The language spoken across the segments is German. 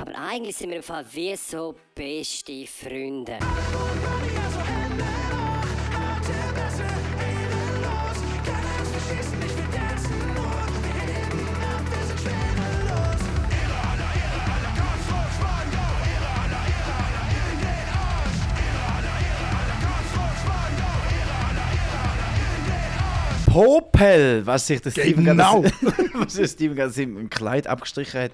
Aber eigentlich sind wir im Fall wie so beste Freunde. Popel, was sich der Steven Genau. ganz, im Kleid abgestrichen hat.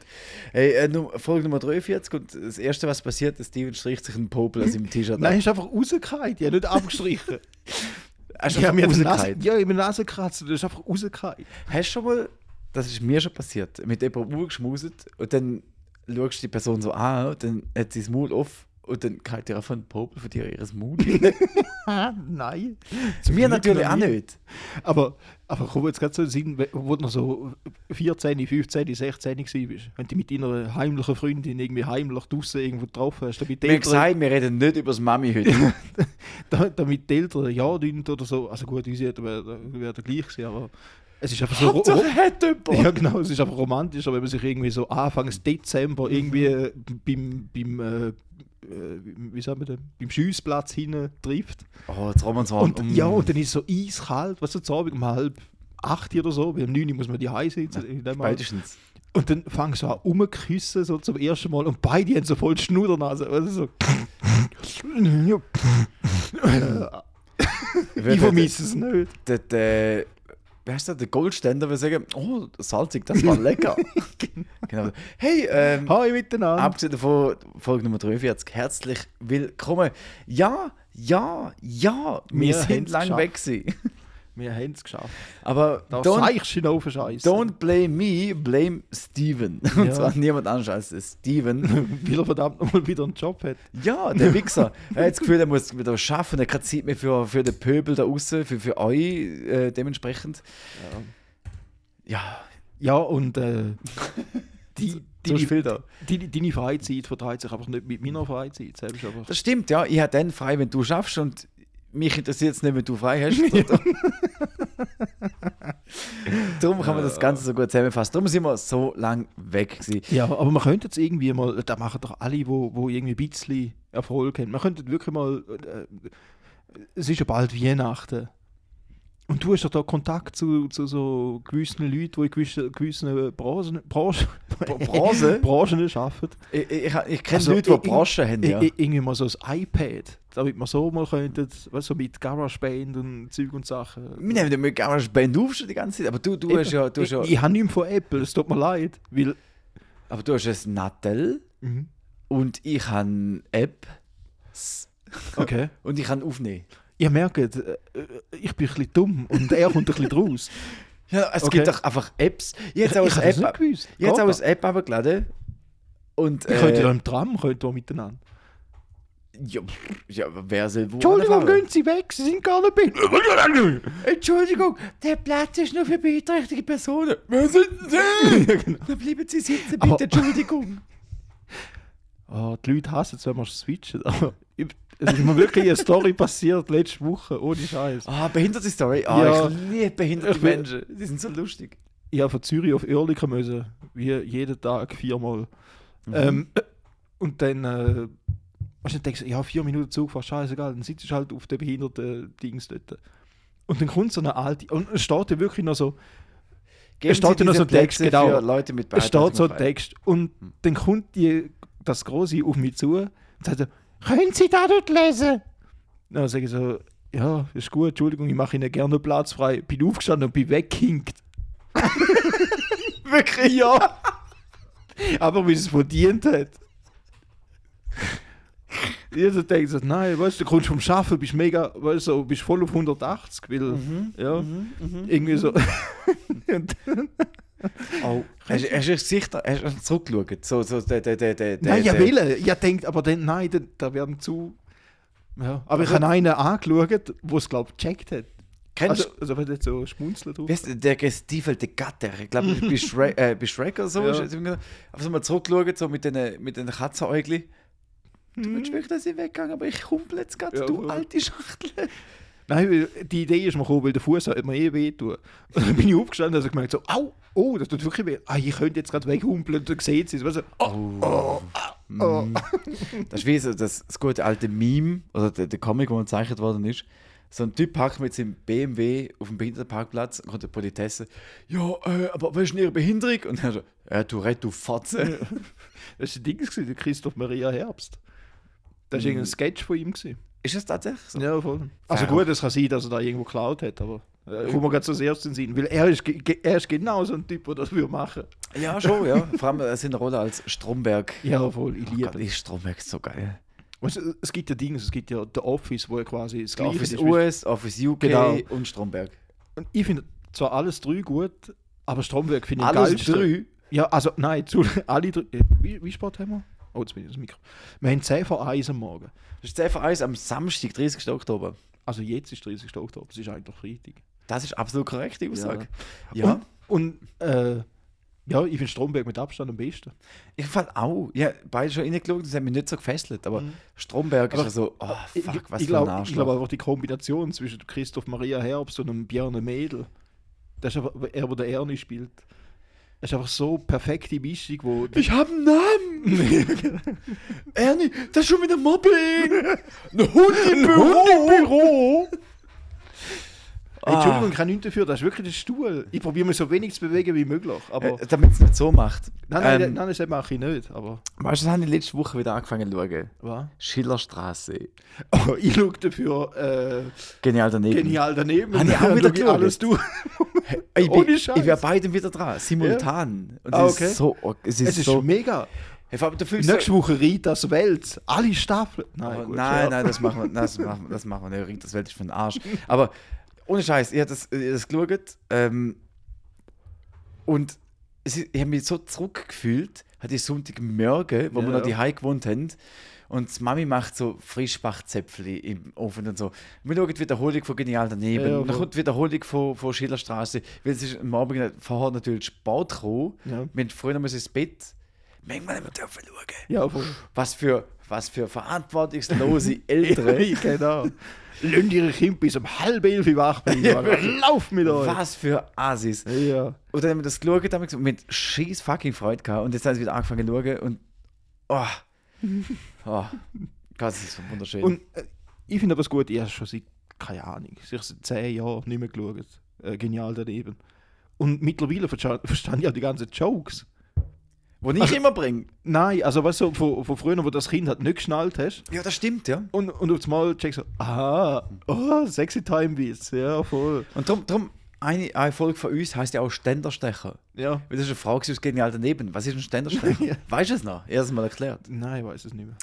Hey, äh, Folge Nummer 43 und das erste, was passiert, der Steven stricht sich einen Popel aus seinem T-Shirt Nein, ab. ist einfach rausgefallen. Die haben nicht abgestrichen. Hast du ja, mir die Nase, ja, in der Nase kratzt. Das ist einfach rausgefallen. Hast du schon mal, das ist mir schon passiert, mit jemandem geschmuset und dann schaust du die Person so an und dann hat sie das Maul auf und dann kriegt ihr einfach einen Popel von dir ihres. Ah, nein. mir Glück natürlich auch nicht. Aber, aber komm jetzt gerade so Sinn, wo du noch so 14, 15, 16 gewesen bist, wenn du mit deiner heimlichen Freundin irgendwie heimlich draußen irgendwo getroffen hast, damit die Wir Eltern, gesagt, wir reden nicht über das Mami heute. da- damit die Eltern ja dünnt oder so, also gut, unsere der gleich gewesen, aber es ist einfach so... Hauptsache hat jemand. Ja, genau, es ist einfach romantischer, wenn man sich irgendwie so Anfang Dezember irgendwie äh, beim, beim äh, wie sagen wir denn, beim Schiessplatz hinten trifft. Oh, jetzt Romanshorn. Und, ja, und dann ist es so eiskalt, weißt du, zu Abend um halb acht oder so, weil um neun muss man die Hause sitzen. Alter. Spätestens. Und dann fangen sie an rumzuküssen, so zum ersten Mal, und beide haben so voll. Weißt du, so. ich vermisse es nicht. Der, der, wie heißt der, der Goldständer will sagen, oh, salzig, das war lecker. genau. Hey, ähm, Hi miteinander. abgesehen davon, Folge Nummer 43, herzlich willkommen. Ja, ja, ja, wir, Wir sind lang geschafft. weg gewesen. Wir haben es geschafft. Aber Da seichst du auf Scheiße. don't blame me, blame Steven. Und Ja. zwar niemand anderes als Steven. Weil er verdammt nochmal wieder einen Job hat. Ja, der Wichser. er hat das Gefühl, er muss wieder arbeiten. Er hat keine Zeit mehr für, für den Pöbel da außen, für, für euch äh, dementsprechend. Ja, Ja, und äh, die, viel da. die, deine Freizeit vertreibt sich einfach nicht mit meiner Freizeit. Selbst einfach. Das stimmt, ja. Ich habe dann frei, wenn du schaffst und mich interessiert es nicht, wenn du frei hast. Darum kann man das Ganze so gut zusammenfassen. Darum sind wir so lang weg gewesen. Ja, aber man könnte jetzt irgendwie mal, da machen doch alle, wo, wo irgendwie ein bisschen Erfolg haben. Man könnte wirklich mal, äh, es ist ja bald Weihnachten. Und du hast doch da Kontakt zu, zu so gewissen Leuten, die in gewissen, gewissen Branchen, Branchen, Branche? Branchen arbeiten. Ich, ich, ich kenne Also, Leute, die Branchen haben, ja. Irgendwie mal so ein iPad, damit man so mal könnte, weißt, so mit GarageBand und Zeug und Sachen. Wir nehmen damit Band auf schon die ganze Zeit, aber du, du hast ja, du ich, ja, ich habe nichts von Apple, es tut mir leid. Weil, aber du hast ein Nattel und ich habe App Okay. und ich kann aufnehmen. Ihr merkt, äh, äh, ich bin ein bisschen dumm und er kommt ein bisschen draus. Ja, es Okay. gibt doch einfach Apps. Ich Ich, habe ich jetzt auch App, ich habe Geht jetzt auch eine App abgeladen. Und? Ich könnte ja äh, im Tram könnte wir miteinander. Ja, ja, wer soll wo Entschuldigung, gehen Sie weg, Sie sind gar nicht bei. Entschuldigung, der Platz ist nur für beeinträchtigte Personen. Wer sind Sie? Dann bleiben Sie sitzen, bitte, Aber- Entschuldigung. Oh, die Leute hassen es, wenn man switchen. Aber es ist mir wirklich eine Story passiert letzte Woche, ohne Scheiß. Ah, behinderte Story. Ah, Ja. ich liebe behinderte Ich Menschen. Die sind so lustig. Ich habe von Zürich auf Oerlikon müssen, wie jeden Tag viermal. Ähm, und dann, äh, du, dann denkst du, ja, vier Minuten Zug war scheißegal, dann sitzt du halt auf der behinderten Dings dort. Und dann kommt so eine alte, und es steht ja wirklich noch so, Geben Es steht ja noch so Text, genau. Leute mit es steht so. Text. Und dann kommt die, das Große auf mich zu und sagt so, können Sie da nicht lesen? Dann sage ich so, ja, ist gut, Entschuldigung, ich mache Ihnen gerne Platz frei. Bin aufgestanden und bin weggehinkt. Wirklich, ja. Aber wie es verdient hat. Jeder denkt so, nein, weißt du, du kommst vom Schaffen, bist mega, weißt du, bist voll auf 180, weil, ja, irgendwie so. Oh, hast, hast du Gesicht, hast du zurückgeschaut? So, so, der, der, der, der, nein, ja, will. Ja, denkt, aber dann, nein, da, da werden zu. Ja. Aber ich habe einen angeschaut, der es, glaube ich, gecheckt hat. Kennst Also, also wenn du jetzt so schmunzeln drauf. Wie heißt der, gestiefelte Gatter? Ich glaube, bei Shrek, äh, bei Shrek oder so. Ja. Einfach so mal zurückschauen, so mit den, mit den Katzenäugli. Du willst wirklich, dass ich weggegangen, aber ich kumpel jetzt gerade, Ja, du alte Schachtel. Nein, weil die Idee ist mir gekommen, weil der Fuß hat mir eh wehtun. Und dann bin ich aufgestanden und habe gemerkt, so, au, oh, das tut wirklich weh. Ah, ich könnte jetzt gerade weghumpeln und dann sieht sie es. Weißt du, oh, oh. Mm. Das ist wie so das, das gute alte Meme, oder der, der Comic, wo gezeichnet worden ist. So ein Typ parkt mit seinem BMW auf dem Behindertenparkplatz und kommt der Politesse. Ja, äh, aber was ist denn Ihre Behinderung? Und er so, ja, du Rett, du Fotze. Das war ein Ding, gewesen, der Christoph Maria Herbst. Das war irgendein Sketch von ihm. Gewesen. Ist das tatsächlich so? Ja, voll. Also gut, es kann sein, dass er da irgendwo geklaut hat, aber äh, kommt mir gerade so den Sinn. Weil er ist, er ist genau so ein Typ, der das würde machen. Ja, schon, ja. Vor allem äh, seine Rolle als Stromberg. Ja, voll, ich Oh liebe ist Stromberg so geil. Weißt es gibt ja Dinge, es gibt ja The Office, wo er quasi das Office ist. US, Office UK Genau. und Stromberg. Und ich finde zwar alles drei gut, aber Stromberg finde ich am Alles drei? Ja, also nein, zu, alle drei. äh, Wie, wie spät haben wir? Oh, jetzt bin ich das Mikro. Wir haben 10 vor 1 am Morgen. Das ist einfach eins am Samstag, 30. Oktober. Also jetzt ist 30. Oktober, es ist eigentlich Freitag. Das ist absolut korrekt, die Aussage. Ja. Ja. Und, und äh, ja, ich finde Stromberg mit Abstand am besten. Ich fand auch. Ja, beide schon reingeschaut, das hat mich nicht so gefesselt. Aber Stromberg ist Aber- ja so, oh Ich- fuck, was ich für ein glaube Arschloch. glaub einfach die Kombination zwischen Christoph Maria Herbst und einem Björn Mädel, das ist einfach, er, der Ernie spielt, das ist einfach so perfekte Mischung, wo ich habe einen Namen! Ernie, das ist schon wieder Mobbing! Ein Hund im Büro! Büro. Ah. Entschuldigung, ich kann nichts dafür, das ist wirklich der Stuhl. Ich probiere mich so wenig zu bewegen wie möglich. Aber Äh, Damit es nicht so macht. nein, nein, ähm, nein, das mache ich nicht. Aber Weißt du, das habe ich letzte Woche wieder angefangen zu schauen. was? Schillerstraße. Oh, ich schaue dafür Genial daneben. äh, genial daneben. Habe ich auch wieder geschaut. alles durch. Ich, Ohne bin, Scheiß. ich wäre beidem wieder dran, simultan. Und Ah, es okay. ist so, es ist Es ist so, mega. Hey, allem, du fühlst so, Nächste Woche Ritas Welt. Alle Staffeln. Nein, Oh, gut, nein, ja. nein, das machen wir, das machen, wir- das machen wir nicht. Das Welt ist für den Arsch. Aber ohne Scheiß, ich habe das, ich hab das geschaut ähm, und es, ich habe mich so zurückgefühlt, hatte ich Sonntagmorgen, wo wir Ja. noch die Hause gewohnt haben. Und die Mami macht so Frischbachzäpfli im Ofen und so. Wir schauen die Wiederholung von Genial daneben. Ja, dann kommt die Wiederholung von, von Schillerstraße. Weil es ist am Abend vorher natürlich Sport gekommen. Ja. Wir haben früher noch ins Bett. Manchmal haben wir dürfen schauen. Ja, voll. Was für, was für verantwortungslose Eltern. genau. Lönnt ihre Kinder bis um halb elf wach bringen. Ja. Lauf mit euch. Was für Asis. Ja. Und dann haben wir das geschaut, haben wir gesagt, mit scheiß fucking Freude gehabt. Und jetzt haben sie wieder angefangen zu schauen und. Oh. oh. Gott, das ist so wunderschön. Und äh, ich finde aber es gut, ich habe schon seit, keine Ahnung, seit zehn Jahren nicht mehr geschaut. Äh, genial daneben. Und mittlerweile versta verstand ich auch die ganzen Jokes. Wo ich immer bringe. Nein, also weißt du, von, von früher, wo das Kind halt nicht geschnallt hast. Ja, das stimmt, ja. Und, und auf einmal checkst du, aha, oh, sexy Time Beats, ja, voll. Und darum, darum eine, eine Folge von uns heißt ja auch Ständerstecher. Ja. Weil das ist eine Frage gewesen, aus Genial daneben. Was ist ein Ständerstecher? Ja. Weißt du es noch? Erst mal erklärt. Nein, ich weiß es nicht mehr.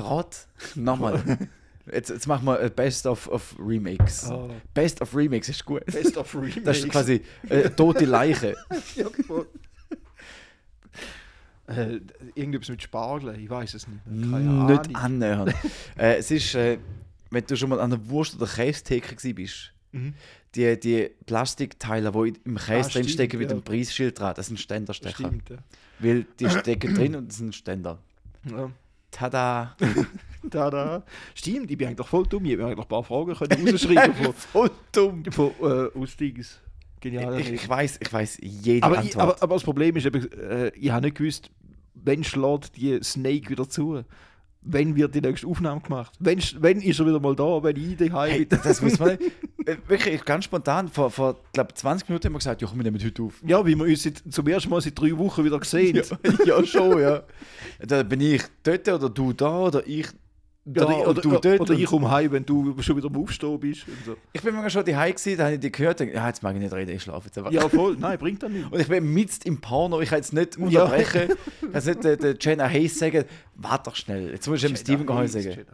Rat. Nochmal. Jetzt, jetzt machen wir Best of, of Remakes. Oh. Best of Remakes ist gut. Best of Remakes. Das ist quasi äh, tote Leiche. ja. Äh, irgendetwas mit Spargel, ich weiß es nicht. Keine Nicht Ahnung. annähernd. äh, es ist, äh, wenn du schon mal an der Wurst- oder Käsetheke bist, Mhm. die, die Plastikteile, die im Käse Ah, drin stimmt, stecken mit ja. dem Preisschild dran, das sind Ständerstecher. Stimmt, ja. Weil die stecken drin und das sind Ständer. ja. Tada! Da, da. Stimmt, ich bin eigentlich voll dumm. Ich mir eigentlich ein paar Fragen können rausschreiben von, Voll dumm! von äh, aus Dings. Genial. Ich, ich weiß, ich weiß jede aber, ich, Antwort. aber, aber das Problem ist eben, äh, ich habe nicht gewusst, wann schlägt die Snake wieder zu. Wann wird die nächste Aufnahme gemacht? Wann, sch- wann ist er wieder mal da, wenn ich daheim Hey, bin? das muss man. Äh, Wirklich, ganz spontan, vor, vor glaub, 20 Minuten haben wir gesagt, ja, komm, wir nehmen heute auf. Ja, wie wir uns seit, zum ersten Mal seit drei Wochen wieder gesehen Ja, ja, schon, ja. Da bin ich dort oder du da oder ich da Oder, und du oder, dort. oder ich komme heim, wenn du schon wieder am Aufstehen bist. So. Ich bin manchmal schon daheim gewesen, da habe ich die gehört, und, ja, jetzt mag ich nicht reden, ich schlafe jetzt einfach. Ja, voll. Nein, bringt das nicht. Und ich bin mitten im Porno, ich kann jetzt nicht unterbrechen. Ich kann jetzt nicht der, der Jenna Hayes sagen, warte doch schnell, jetzt muss ich dem Steven Geheu sagen.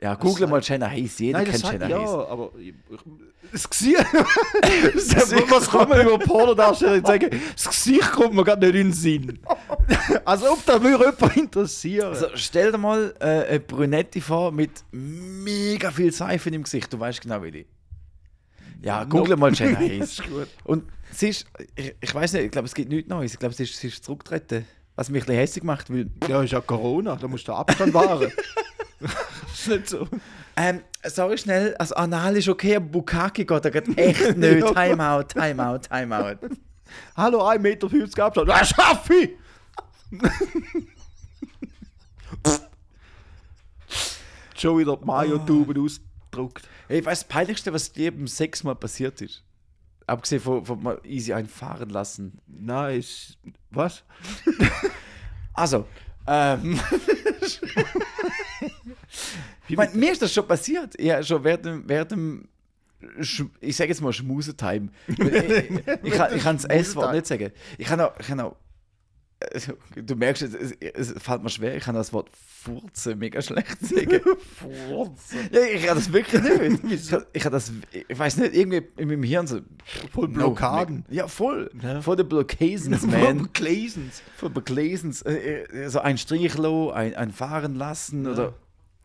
Ja, google mal Jenna Hayes, jeder Nein, das kennt sagt, Jenna ja, Hayes. aber ich- ich- das Gesicht. Was kann man über Pornodarsteller sagen? Das Gesicht kommt mir gerade nicht in den Sinn. Als ob da würde jemand interessieren. Also stell dir mal äh, eine Brünette vor mit mega viel Seife im Gesicht, du weißt genau wie die. Ja, google mal Jenna Hayes. ist gut. Und sie ist, ich, ich weiß nicht, ich glaube, es gibt nichts Neues. Ich glaube, sie ist, sie ist zurückgetreten. Was mich ein bisschen hässlich macht, weil. Ja, ist ja Corona, da musst du Abstand wahren. Ist nicht so. Ähm, sorry schnell, also Anal ist okay, aber Bukaki geht da gerade echt nicht. Timeout, Timeout, Timeout. Hallo, 1,50 Meter Abstand. Das schaffe ich! Schon wieder Mayo-Tuben ausgedruckt. Hey, weißt du, das Peinlichste, was dir beim Sex mal passiert ist? Abgesehen von, von mal easy einfahren lassen. Nice. Was? Also, ähm. Ich mein, mir ist das schon passiert. Ja, schon während dem, während dem ich sage jetzt mal Schmusetime. ich ich, kann, ich kann das S-Wort nicht sagen. Ich kann auch, ich kann auch also, du merkst, es, es, es fällt mir schwer, ich kann das Wort Furzen mega schlecht sagen. ja, ich kann das wirklich nicht. Ich, kann- ich kann das, ich weiß nicht, irgendwie in meinem Hirn so. Voll Blockaden. ja, voll. Ja. Voll der Blockasens, man. Von Beglesens, äh, äh, so ein Strichlo, ein, ein Fahren lassen oder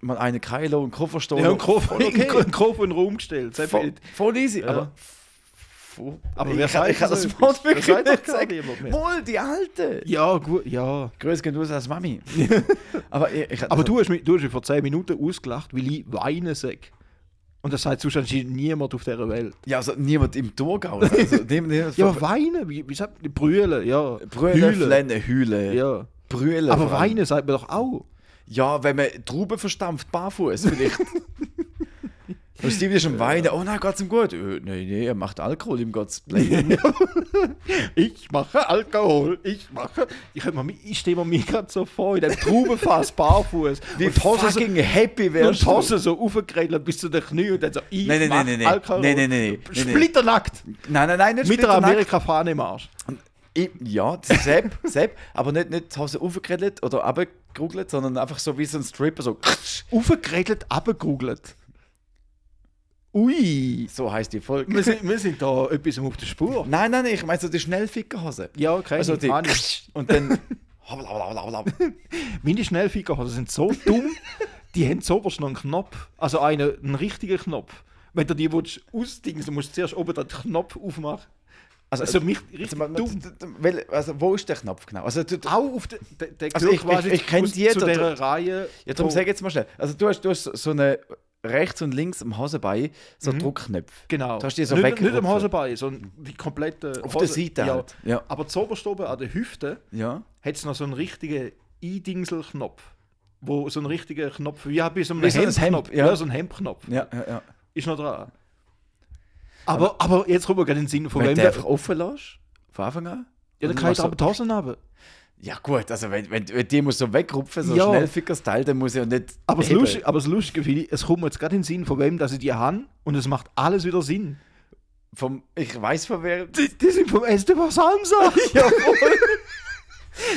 mal eine Keilo, ein Koffer stehen. Ja, Kopf, voll okay. ein Kopf in den Raum gestellt. Voll, voll easy, Ja. aber. Fu- Aber ich, wer kann, sagt ich kann das? Wort wirklich nicht mehr. Wohl, die Alte. Ja, gut, ja. Grüß gehen du als Mami. aber ich, ich, Aber du hast mich, du hast mich vor 10 Minuten ausgelacht, weil ich weinen sage. Und das sagt sonst niemand auf dieser Welt. Ja, also niemand im Thurgau. Also, niemand, niemand Ja, aber weinen, wie, wie sagt man? Brüllen, ja. Brüllen, Heulen. flennen, heulen. Ja. Brüllen. Aber weinen sagt man doch auch. Ja, wenn man Trauben verstampft, barfuß vielleicht. Und Steve ist am Weinen. Oh nein, geht's ihm gut? Äh, nein, nee, er macht Alkohol, ihm geht's. Ich mache Alkohol, ich mache. Ich, ich stehe mir gerade so vor, in dem Traubenfass barfuß. Wie und die Hose so, fucking happy und wärst die du. Hose so aufgekrellt bis zu den Knien und dann so, ich Nein, nein, mach nein, nein, nein. Alkohol. Nein, nein, nein, nein, nein, nein. Splitternackt. Nein, nein, nein, nicht Mit der. Amerika-Fahne im Arsch. Ich, ja, Sepp, Sepp, aber nicht, nicht die Hose aufgekrellt oder runtergerugelt, sondern einfach so wie so ein Stripper, so Aufgekrellt, abgegoogelt. Ui. so heißt die Folge. Wir sind, wir sind da etwas auf der Spur. Nein, nein, nein, ich meine so die Schnellfickerhose. Ja, okay. Also die, Meine, und dann meine Schnellfickerhosen sind so dumm, die haben zuoberst noch einen Knopf. Also einen, einen richtigen Knopf. Wenn du die willst musst du zuerst oben den Knopf aufmachen. Also, Also mich richtig also, dumm. wel- also wo ist der Knopf genau? Also du, Auch auf der, der Also ich- ich- ich kenn aus- jeder, zu dieser der- Reihe. ja, darum sag jetzt mal schnell. Also du hast, du hast so eine rechts und links am Hosenbein so Druckknöpfe. Genau. Du hast die so nicht, nicht am. Hosenbein, sondern die komplette Auf der Seite ja. halt. Ja. Aber zuoberst oben an der Hüfte Ja. hat es noch so einen richtigen Eindingselknopf. Wo so ein richtiger Knopf, wie bei so einem Hemdknopf. Hemd, ja. ja. so ein Hemdknopf. Ja, ja, ja. Ist noch dran. Aber, aber, jetzt in den Sinn, von Wenn wem du der. einfach offen lässt, von Anfang an. Ja, dann kann ich aber Hosen haben. Ja gut, also wenn, wenn, wenn die muss so wegrupfen, so Ja. Schnellficker-Style, dann muss ich ja nicht Aber das. Lustige, aber das Lustige finde ich, es kommt mir jetzt gerade in den Sinn, von wem dass ich die habe und es macht alles wieder Sinn. Vom, ich weiß von wer... Die, die sind vom STV Samstag. ja, voll.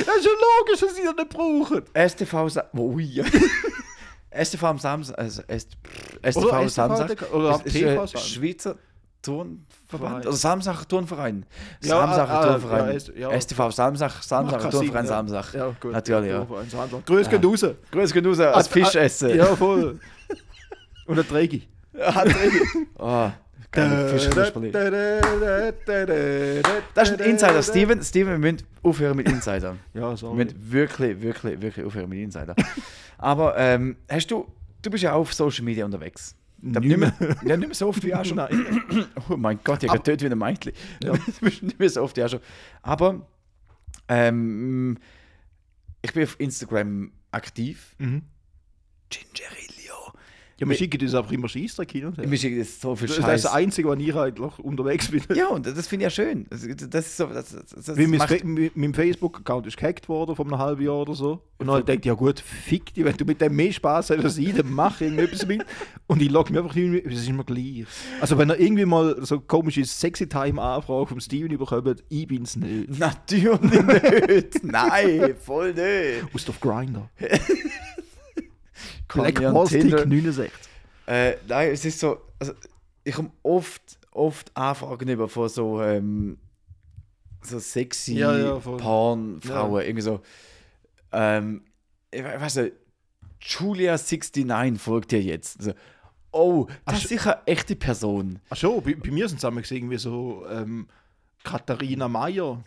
Das ist schon logisch, dass sie das nicht brauchen. STV... Sa oh. STV am Samstag... Also ST, STV Oder Samstag... Oder ist, ist. Schweizer Turnverband. Also Samsacher Turnverein. Ja, Samsacher ah, ah, Turnverein. ja, S- ja. STV Samsach, keinen Turnverein ja. Samsach. Ja, gut. Natürlich, ja. Grüß geht raus. Grüß genug als Fisch essen. Ja, voll. Und ein Trägi. Hat drin. Oh. Das ist ein Insider. Steven, Steven, wir müssen aufhören mit Insider. Ja, Wir sorry. müssen wirklich, wirklich, wirklich aufhören mit Insider. Aber ähm, hast du, du bist ja auch auf Social Media unterwegs. Nicht, mehr, ja, nicht mehr so oft wie auch schon. Oh mein Gott, ich habe getötet wie ein Mädchen. Ja. nicht mehr so oft wie auch schon. Aber ähm, ich bin auf Instagram aktiv. Mhm. Gingerillo. Ja, wir schicken uns einfach immer Scheissdreck hin und her. Mir schickt jetzt so viel Das ist das Scheiß. Einzige, was ich eigentlich unterwegs bin. Ja, und das finde ich ja schön. Das, das ist so, das, das, das Weil mein, mein, Facebook-Account ist gehackt worden vor einem halben Jahr oder so. Und dann denkt ich, ja gut, fick dich, wenn du mit dem mehr Spaß hast als ich, dann mach irgendetwas mit. Und ich logge mich einfach mehr, es ist immer gleich. Also wenn er irgendwie mal so komische Sexy-Time-Anfrage vom Steven bekommt, ich bin's nicht. Natürlich nicht. Nein, voll nicht. Aus auf Grinder. Black Tinder- 69. Äh, nein, es ist so, also ich komme oft, oft Anfragen über von so, ähm, so sexy Ja, ja. Porn-Frauen, irgendwie so, ähm, ich we- weiß nicht, Julia69 folgt dir jetzt. Also, Oh, das Ach, ist sicher eine echte Person. Ach schon, bei, bei mir sind es irgendwie so ähm, Katharina Mayer.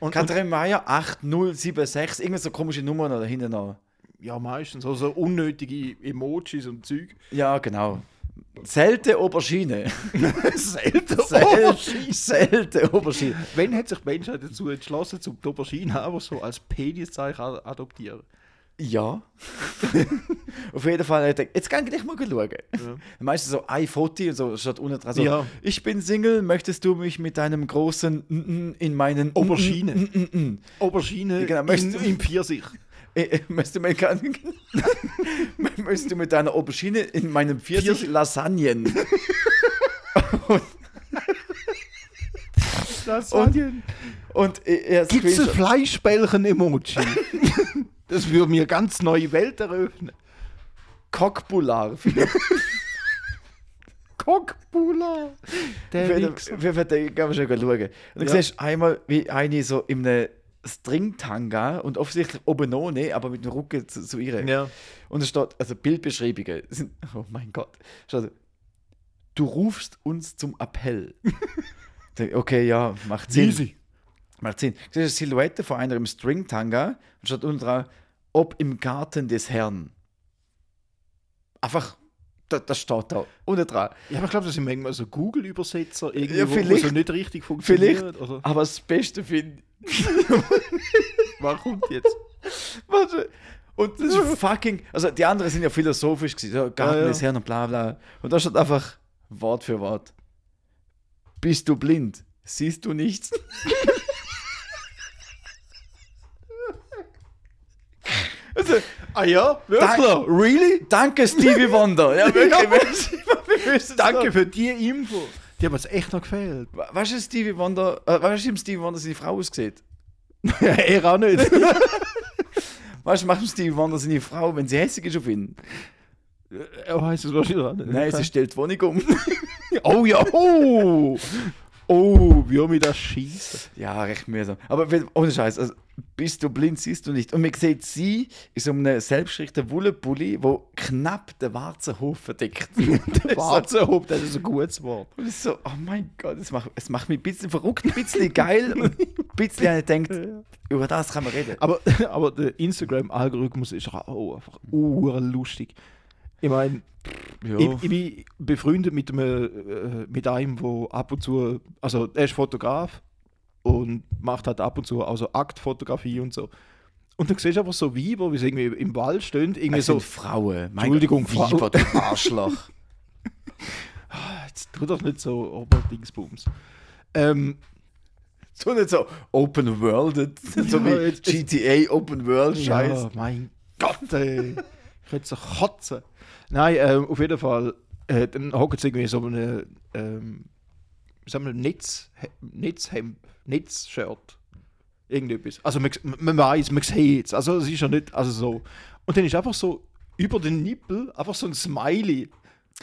Und, Katrin Meyer 8076, irgendeine so komische Nummer da hinten noch. Ja, meistens. So, so unnötige Emojis und Zeug. Ja, genau. Selte Aubergine. Selten. Selte, Selte Aubergine. Wann hat sich die Menschheit dazu entschlossen, zum die Aubergine einfach so als Peniszeichen ad- adoptieren? Ja. Auf jeden Fall, hat er- jetzt kann ich mal schauen. Meistens so ein Foto und so statt unten dran so, Ja. ich bin Single, möchtest du mich mit deinem großen mm in meinen Aubergine. Aubergine Genau, in, möchtest du- im Pfirsich. Äh, äh, möchtest, du mit, möchtest du mit deiner Aubergine in meinem Pfirsich. Lasagnen? Lasagnen. Und äh, er Gibt es Fleischbällchen-Emoji? das würde mir ganz neue Welt eröffnen. Cockbular. Cockbula. Der Wir können wir schon schauen. Und Ja. siehst du einmal, wie eine so in einem Stringtanga und offensichtlich oben ohne, aber mit dem Rücken zu, zu ihr. Ja. Und es steht, also Bildbeschreibungen sind, oh mein Gott, steht also, du rufst uns zum Appell. Okay, ja, macht Sinn. Easy. Macht Sinn. Du siehst eine Silhouette von einer im Stringtanga und steht unten dran, ob im Garten des Herrn. Einfach, das, das steht da unten dran. Ja, aber ich glaube, das sind manchmal so Google-Übersetzer, irgendwie, Ja, vielleicht. so nicht richtig funktioniert. Vielleicht, Oder? aber das Beste finde Was kommt jetzt? Warte. Und das ist fucking. Also die anderen sind ja philosophisch gewesen. So, Garten ja. des Herrn und bla bla. Und da steht einfach Wort für Wort. Bist du blind? Siehst du nichts? Also, Ah ja, Dank- really? Danke, Stevie Wonder. Ja, wirklich. Danke für die Info. Die haben uns echt noch gefehlt. Weißt du, Stevie Wonder, äh, weißt du, Stevie Wonder seine Frau aussieht? er auch nicht. Weißt du, macht Stevie Wonder seine Frau, wenn sie hässlich ist auf ihn? er heißt es wahrscheinlich auch nicht. Nein, sie stellt die Wohnung um. Oh ja, oh! Oh, wie mich das schießen. Ja, recht mühsam. Aber wenn- ohne Scheiß, also, bist du blind, siehst du nicht. Und man sieht sie in so einem selbstgestrickten Wollenpulli, wo knapp den Warzenhof verdeckt. Das Warzenhof, das ist ein gutes Wort. Und es ist so, oh mein Gott, es macht, es macht mich ein bisschen verrückt, ein bisschen geil und ein bisschen ich denkt, über das kann man reden. Aber, aber der Instagram-Algorithmus ist auch einfach lustig. Ich meine, Ja. ich, ich bin befreundet mit einem, äh, mit einem, der ab und zu, also er ist Fotograf und macht halt ab und zu auch so Aktfotografie und so. Und dann siehst du einfach so Weiber, wie sie irgendwie im Wald stehen, irgendwie es so, sind Frauen. Mein Entschuldigung, Gott, Weiber, du Arschloch. jetzt tu doch nicht so Oberdingsbums. Ähm, so nicht so Open World, so Ja, wie jetzt- GTA Open World Scheiß. Ja, mein Gott, ey. Ich könnte so kotzen. Nein, ähm, auf jeden Fall. Äh, dann hocken sie irgendwie so eine ähm, sagen wir, Netz, Netzhemd, Netzshirt. Irgendetwas. Also man, man weiß, man sieht es. Also es ist ja nicht, also so. Und dann ist einfach so über den Nippel einfach so ein Smiley.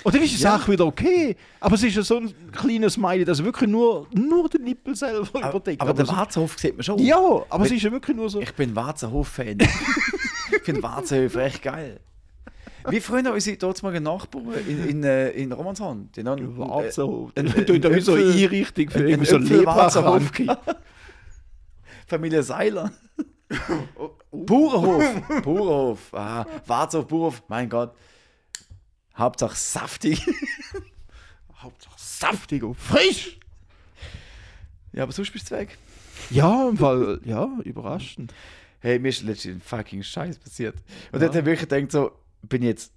Und dann ist die Ja. Sache wieder okay. Aber es ist ja so ein kleiner Smiley, das wirklich nur, nur den Nippel selber Aber, überdeckt. aber den so, Warzenhof sieht man schon. ja, aber es Wenn- ist ja wirklich nur so. Ich bin Warzenhof-Fan. ich finde Warzenhof echt geil. Wie früher unsere dortigen Nachbarn in, in, äh, in Romanshorn. Die haben Warzenhof. ein- Dann tut er wie so Äpfel- Einrichtung für irgendwie so. Lebenshof. Familie Seiler. Bauernhof. Bauernhof. Ah, Warzenhof, Bauernhof. Mein Gott. Hauptsache saftig. Hauptsache saftig und frisch. ja, aber sonst bist du weg. Ja, Fall, ja, überraschend. Hey, mir ist letztens ein fucking Scheiß passiert. Und Ja. dann ich wirklich gedacht, so, bin ich jetzt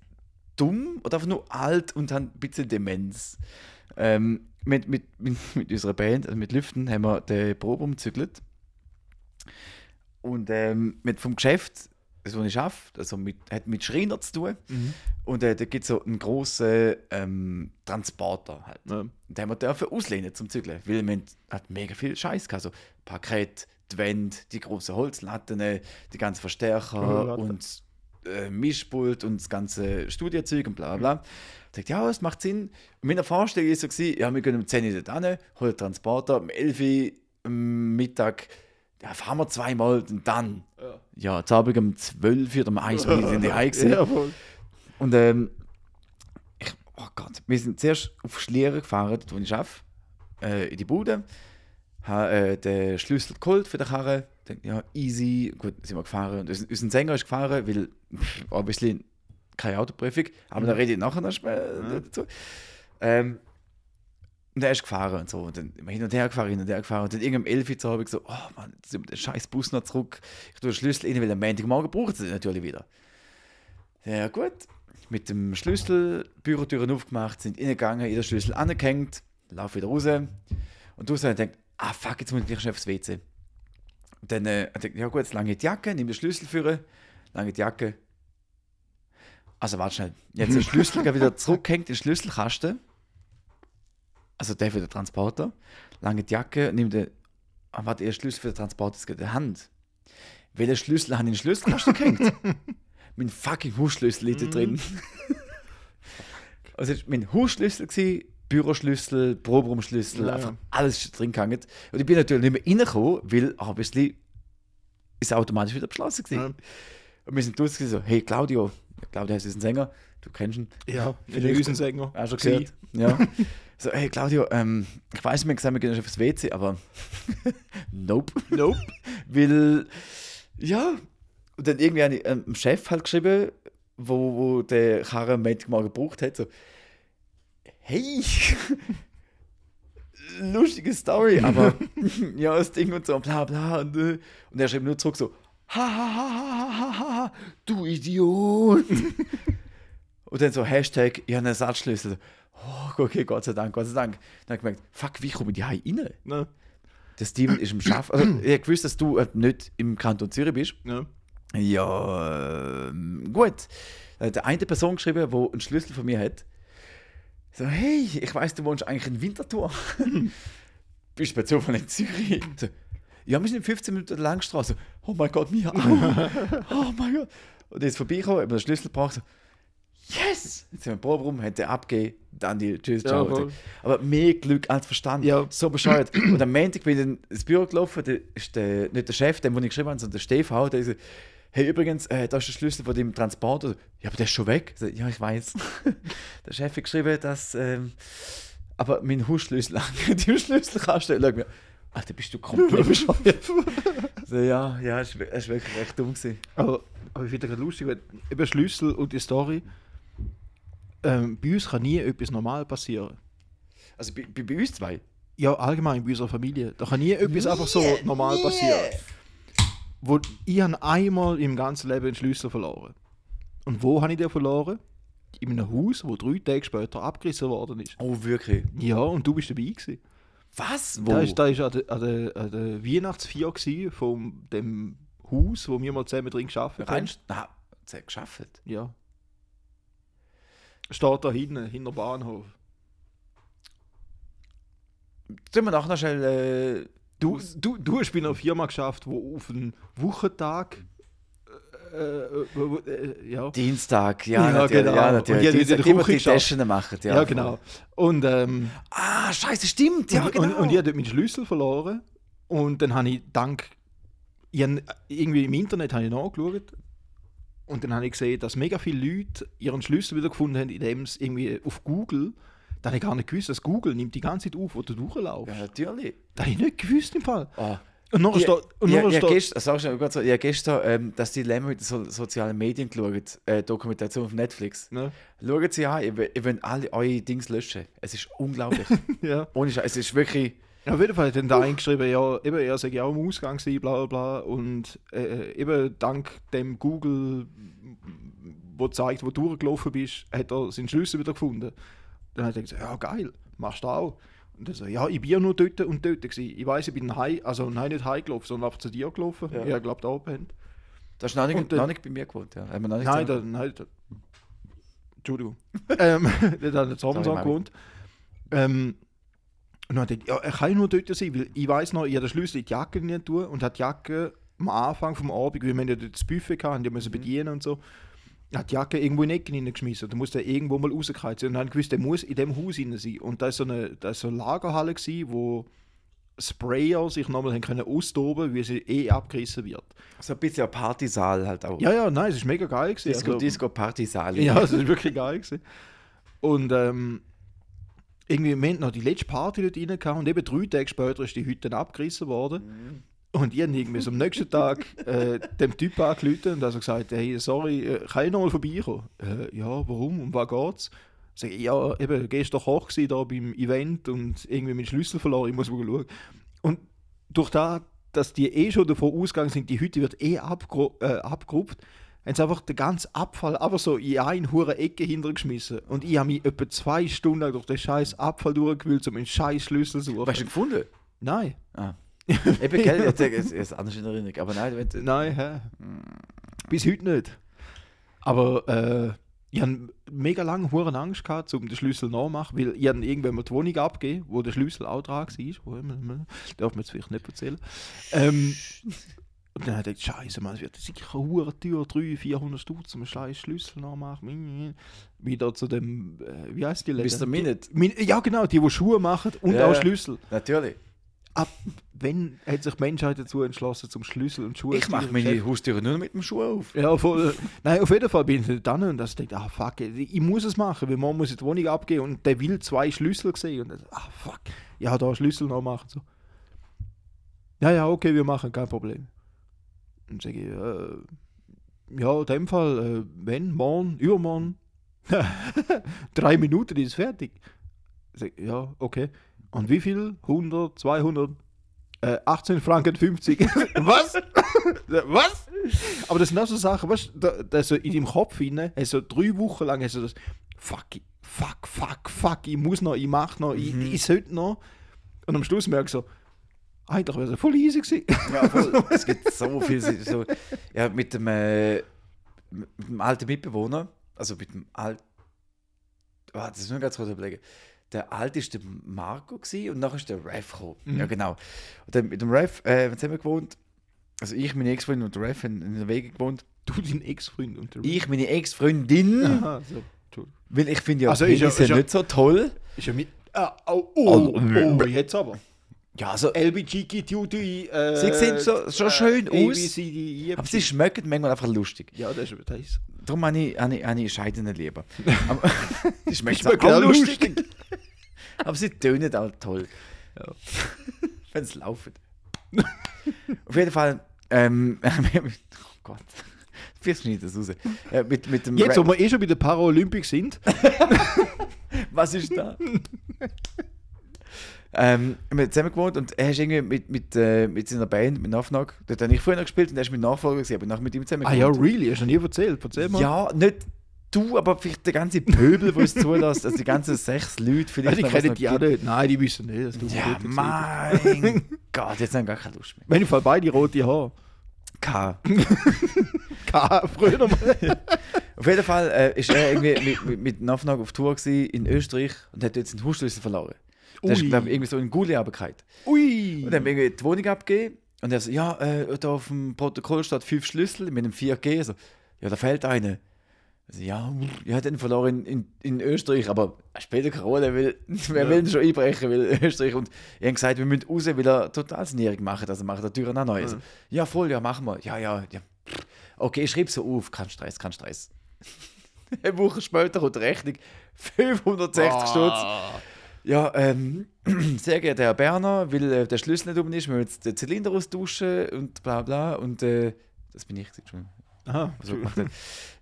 dumm oder einfach nur alt und habe ein bisschen Demenz. Ähm, mit, mit, mit, mit unserer Band, also mit Lüften, haben wir den Probe umzügelt. Und ähm, mit vom Geschäft, das, ich arbeite, also mit, hat mit Schreiner zu tun. Und äh, da gibt es so einen grossen ähm, Transporter halt. Ja. Und den haben wir dürfen auslehnen zum Zügeln, weil man hat mega viel Scheiß gehabt. So Parkett, die Wände, die großen Holzlatten, die ganzen Verstärker Holzlatten. und äh, Mischpult und das ganze Studiozeug und bla bla. Ich dachte, ja, es macht Sinn. Und meine Vorstellung war so, gewesen, ja, wir gehen um 10 Uhr dort hin, holen den Transporter, um 11 Uhr am Mittag, ja, fahren wir zweimal und dann. Ja. Ja, Abend um 12 Uhr oder um 1 Uhr sind die heim. Ja. Und ähm, ich oh Gott, wir sind zuerst auf Schlieren gefahren, dort wo ich arbeite, äh, in die Bude, habe äh, den Schlüssel geholt für die Karre, denke, ja, easy, gut, sind wir gefahren. Und unser, Sänger ist gefahren, weil, pff, obviously, keine Autoprüfung, aber da rede ich nachher noch später dazu. Ähm, und er ist gefahren und so. Und dann hin und her gefahren, hin und her gefahren. Und dann irgendwann um 11 Uhr habe ich so, oh Mann, jetzt wir den scheiß Bus noch zurück. Ich tue den Schlüssel rein, weil am Montagmorgen braucht es den natürlich wieder. Ja gut, mit dem Schlüssel, Bürotüren aufgemacht, sind reingegangen, jeder Schlüssel angehängt, laufe wieder raus. Und du sagst, denkt, ah fuck, jetzt muss ich gleich schnell aufs WC. Und dann äh, ich denke ja gut, jetzt lange die Jacke, nimm den Schlüssel für, lange die Jacke. Also warte schnell, jetzt der Schlüssel wieder zurückhängt, den Schlüsselkasten. Also der für den Transporter. Lange die Jacke, nimm den, ah, warte, der Schlüssel für den Transporter ist in der Hand. Welcher Schlüssel hat in den Schlüsselkasten gehängt? mein fucking Hausschlüssel liegt da drin. also es war mein Hausschlüssel, gewesen, Büroschlüssel, Proberumschlüssel, Ja, einfach ja. alles drin gehangen. Und ich bin natürlich nicht mehr reingekommen, weil obviously ist automatisch wieder beschlossen gewesen. Ja. Und wir sind draußen so, hey Claudio, Claudio heißt ist ein Sänger, du kennst ihn. Ja, Vielleicht- Riesensänger. Auch schon Sie. gehört. Ja. So, hey Claudio, ähm, ich weiß, wir haben gesagt, wir gehen aufs WC, aber nope. Nope. Weil, ja, und dann irgendwie habe ich ähm, dem Chef halt geschrieben, wo, wo der Karre am Montagmorgen gebraucht hat, so, hey, lustige Story, aber ja, das Ding und so, bla bla. Und, äh, und er schrieb nur zurück so, ha ha ha ha ha ha du Idiot. und dann so Hashtag, ich habe einen Ersatzschlüssel. Oh, okay, Gott sei Dank, Gott sei Dank. Dann habe ich gemerkt, fuck, wie komme ich hier rein? Ne? Der Steven ist im Schaff. Also, ich gewusst, dass du äh, nicht im Kanton Zürich bist. Ne? Ja, ähm, gut. Dann hat eine Person geschrieben, die einen Schlüssel von mir hat. So, hey, ich weiß, du wohnst eigentlich in Winterthur. bist du bei Zufall in Zürich? So, ja, wir sind in 15 Minuten der Langstraße. Oh mein Gott, mir auch. oh mein Gott. Und er ist vorbeigekommen, hat mir den Schlüssel gebracht. So, yes! Jetzt sind wir im Proberaum, hat er abgegeben, dann die Tschüss, Ja, ciao. Aber mehr Glück als Verstand. Ja. So bescheuert. Und am Montag bin ich in ins Büro gelaufen, da ist der, nicht der Chef, den, den ich geschrieben habe, sondern der Stefan, der so, hey, übrigens, äh, da ist der Schlüssel von dem Transporter. Ja, aber der ist schon weg. Ja, ich weiß. der Chef hat geschrieben, dass, ähm, aber mein Hausschlüssel hängt im Schlüsselkasten. Schau mir, Alter, bist du komplett bescheuert? so, ja, ja, es war wirklich recht dumm. Gewesen. Aber, aber ich finde es gerade lustig, weil eben Schlüssel und die Story. Ähm, bei uns kann nie etwas normal passieren. Also bei, bei, bei uns zwei. Ja, allgemein bei unserer Familie. Da kann nie etwas einfach so normal passieren. Wo, ich habe einmal im ganzen Leben einen Schlüssel verloren. Und wo habe ich den verloren? In einem Haus, wo drei Tage später abgerissen worden ist. Oh, wirklich? Ja, und du bist dabei gewesen. Was? Da ist, da ist an der, an der, an der Weihnachtsfeier von dem Haus, wo wir mal zusammen drin gearbeitet haben. Nein, hat geschafft. Ja. Steht da hinten, hinter Bahnhof. Tun wir nachher noch schnell. Du, du, du hast bei einer Firma geschafft, wo auf einen Wochentag. Äh, äh, äh, ja. Dienstag, ja, Ja, natürlich. genau. Ja, Und natürlich. die hat in Dienstag, die, die die. Taschen machen. Ja, Ja, genau. Und, ähm, Ah, scheiße, stimmt. Ja, und, genau. und, und ich habe dort meinen Schlüssel verloren. Und dann habe ich dank. Ich hab, irgendwie im Internet habe ich nachgeschaut. Und dann habe ich gesehen, dass mega viele Leute ihren Schlüssel wieder gefunden haben, indem sie irgendwie auf Google. Da habe ich gar nicht gewusst, dass Google nimmt die ganze Zeit auf, wo du durchlaufst. ja, natürlich. Das habe ich nicht gewusst im Fall. Ah. Und Ja, steht. Und ja, nachher ja, sag ganz so, ja, gestern ähm, das Dilemma mit den so, sozialen Medien geschaut, äh, Dokumentation auf Netflix. ne? Schaut sie an, ihr, ihr wollt alle eure Dings löschen. Es ist unglaublich. ja. Ohne Scheiß, es ist wirklich. Ja, auf jeden Fall hat dann da eingeschrieben, ja, eben, er sei ja auch im Ausgang gewesen, bla bla bla. Und äh, eben dank dem Google, wo zeigt, wo du durchgelaufen bist, hat er seinen Schlüssel wieder gefunden. Dann hat er gesagt, ja geil, machst du auch. Und er so, ja, ich bin ja nur dort und dort gewesen. Ich weiß, ich bin heim, also nein, nicht heim gelaufen, sondern einfach zu dir gelaufen. Ja. Ich glaube, da oben. Das ist noch nicht, dann- noch nicht bei mir gewohnt. Ja. Haben wir noch nicht Nein, da, nein, da, Entschuldigung. ähm, der hat zusammen Sorry, Mami. gewohnt. Ähm, und dann hat er, ja, er kann nur dort sein, weil ich weiß noch, ich habe den Schlüssel in die Jacke nicht tun und hat die Jacke am Anfang vom Abend, weil wir haben ja dort das Buffet gehabt, die Mhm. müssen bedienen und so, hat die Jacke irgendwo in die Ecke hineingeschmissen. Da musste er irgendwo mal rausgekommen sein. Und dann gewusst, der muss in dem Haus rein sein. Und da ist so eine, da ist so eine Lagerhalle gewesen, wo Sprayer sich nochmal haben können austoben, wie sie eh abgerissen wird. So ein bisschen ein Partysaal halt auch. Ja, ja, nein, es ist mega geil gewesen. Disco, Also- Disco Partysaal. ja, es ist wirklich geil gewesen. Und ähm, irgendwie, wir hatten noch die letzte Party dort rein gehabt und eben drei Tage später ist die Hütte abgerissen worden. Und ich habe irgendwie so am nächsten Tag äh, dem Typ angerufen und also gesagt, hey, sorry, äh, kann ich noch mal vorbeikommen? Äh, ja, warum? Um was geht's? Sag ich, ja, eben, gestern Koch gsi da beim Event und irgendwie meinen Schlüssel verloren, ich muss mal schauen. Und durch das, dass die eh schon davon ausgegangen sind, die Hütte wird eh abgru äh, abgerupft, haben sie einfach den ganzen Abfall einfach so in eine hure Ecke hintergeschmissen. Und ich habe mich etwa zwei Stunden lang durch den scheiß Abfall durchgewühlt, um einen scheiß Schlüssel zu suchen. Hast du ihn gefunden? Nein. Ah. Eben, gell, jetzt ist es anders in Erinnerung. Aber nein, wenn, Nein, hä? Bis heute nicht. Aber äh, ich habe mega lange hure Angst gehabt, um den Schlüssel nachzumachen, weil ich habe irgendwann mal die Wohnung abgegeben, wo der Schlüssel auch dran war. Wo immer- Darf man jetzt vielleicht nicht erzählen. Ähm, und dann habe ich gedacht, Scheiße, man, es wird sicher eine hure Tür, 300, 400 Stutz, um einen scheiß Schlüssel nachmachen. Wieder zu dem, äh, wie heißt die Läden? Mr. Minute. Min ja, genau, die, die Schuhe machen und Ja, auch. Schlüssel. Natürlich. Ab wenn hat sich die Menschheit dazu entschlossen, zum Schlüssel und Schuhe Ich mache meine Haustüre nur mit dem Schuh auf. Ja, voll. Nein, auf jeden Fall bin ich dann und das denkt, ah fuck, ich ich muss es machen, weil man muss in die Wohnung abgehen und der will zwei Schlüssel sehen und dann, ah fuck, ja, da Schlüssel noch machen. So. Ja, ja, okay, wir machen, kein Problem. Und sage ich, äh, ja, in dem Fall, äh, wenn, morgen, übermorgen, drei Minuten ist fertig. Sag ich, ja, okay. Und wie viel? 100, 200? Äh, 18 Franken 50. Was? Was? Aber das sind auch so Sachen, weißt du, da, da so in deinem Kopf hinein, hast du drei Wochen lang hast du das, fuck, fuck, fuck, fuck, ich muss noch, ich mach noch, ich, ich sollte noch. Und am Schluss merkst du so, eigentlich wäre es voll easy gewesen. Ja, voll. es gibt so viel. So, ja, mit dem, äh, mit dem alten Mitbewohner, also mit dem alten. Oh, das ist nur ganz kurz überlegen. Der alte ist der Marco gewesen, und nachher ist der Rev gekommen. Ja, genau. Und dann mit dem Rev, äh, haben wir gewohnt? Also ich, meine Ex-Freundin und der Rev haben in der Wege gewohnt. Du, dein Ex-Freund und der Ich, meine Ex-Freundin, Aha, so, Entschuldigung. weil ich finde ja Also also ist ja- ist ja- nicht so toll. Ist ja mit. Ah, oh, oh, oh, jetzt aber. Ja, also, LBGTQI. Äh, Sie sehen so- schon schön A, aus. B, C, D, E, F, aber sie schmecken manchmal einfach lustig. Ja, das ist, das Darum habe ich, habe ich, habe ich Scheidene lieber. Aber, die schmeckt auch auch lustig. Aber sie tönen halt toll. Ja. Wenn sie laufen. Auf jeden Fall, ähm, oh Gott, schneide ich das raus. Äh, mit, mit dem Jetzt, Ra- wo wir eh schon bei den Paralympics sind, Was ist da? Ähm, wir haben zusammen gewohnt und er ist irgendwie mit, mit, äh, mit seiner Band, mit Nafnag, dort habe ich früher noch gespielt und er ist mein Nachfolger gewesen, aber nachher mit ihm zusammen ah ja, really, hast du noch nie erzählt, erzähl mal. Ja, nicht du, aber vielleicht der ganze Pöbel, der es zulässt, also die ganzen sechs Leute vielleicht. die noch, was kennen noch die auch gibt. nicht. Nein, die wissen nicht, dass du Ja, dort gewesen mein Gott, jetzt haben wir gar keine Lust mehr. Auf jeden Fall beide rote Haare. K. K, früher mal. Auf jeden Fall äh, ist er irgendwie mit, mit, mit Nafnag auf Tour gewesen in Österreich und hat jetzt den Hausschlüssel verloren. Der ist, glaube ich, irgendwie so in Gulli. Ui. Und dann haben wir irgendwie die Wohnung abgegeben und er so, ja, äh, da auf dem Protokoll steht fünf Schlüssel mit einem 4G. So, ja, da fehlt einer. Also, ja, ja, den verloren in, in, in Österreich, aber er spielt keine Rolle, weil wer Ja. will denn schon einbrechen, weil Österreich. Und er hat gesagt, wir müssen raus, weil er total sanierung machen, also machen die Türen auch neu. Also, ja, voll, ja, machen wir. Ja, ja, ja. Okay, ich schreibe so auf, kein Stress, kein Stress. Eine Woche später kommt die Rechnung, 560 Stutz. Ja, ähm, sehr geehrter Herr Berner, weil äh, der Schlüssel nicht oben ist, wir müssen jetzt den Zylinder austauschen und bla bla. Und äh, das bin ich schon. Aha, So gemacht, hat,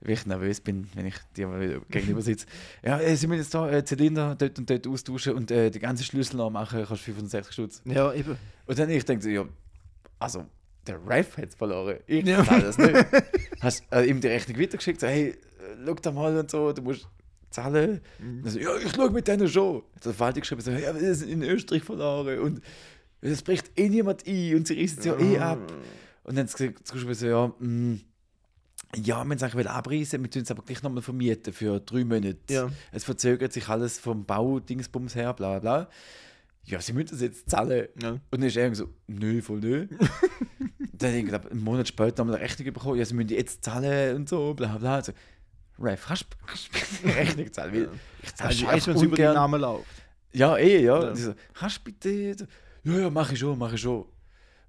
weil ich nervös bin, wenn ich dir mal wieder gegenüber sitze. Ja, äh, Sie müssen jetzt da äh, Zylinder dort und dort austauschen und äh, die ganze Schlüssel nachmachen, kostet 65 Stutz. Ja, eben. Und dann ich denke so, ja, also der Ref hat es verloren. Ich Ja. zahle das nicht. Hast äh, ihm die Rechnung weitergeschickt, so, hey, äh, schau da mal und so, du musst zahlen. Er so, ja, ich schaue mit denen schon. Hat der Verwaltung geschrieben, so, ja, wir sind in Österreich verloren und es bricht eh niemand ein und sie reißen es ja eh ab. Und dann hat sie geschrieben, so, ja, mm, ja, wir sagen, wir abreißen, wir tun es aber gleich nochmal vermieten für drei Monate. Ja. Es verzögert sich alles vom Baudingsbums her, bla bla. Ja, sie müssen das jetzt zahlen. Ja. Und dann ist er so, nö, voll nö. dann habe ich einen Monat später nochmal eine Rechnung bekommen, ja, sie müssen die jetzt zahlen und so, bla bla. Also, Ref, kannst kannst du mir Rechnung zahlen? Weil ich Ah, zahle die Scheiße, einfach wenn es über den. Namen läuft. Ja, eh, ja. Ja. Und so, kannst du bitte? Ja, ja, mach ich schon, mach ich schon. Und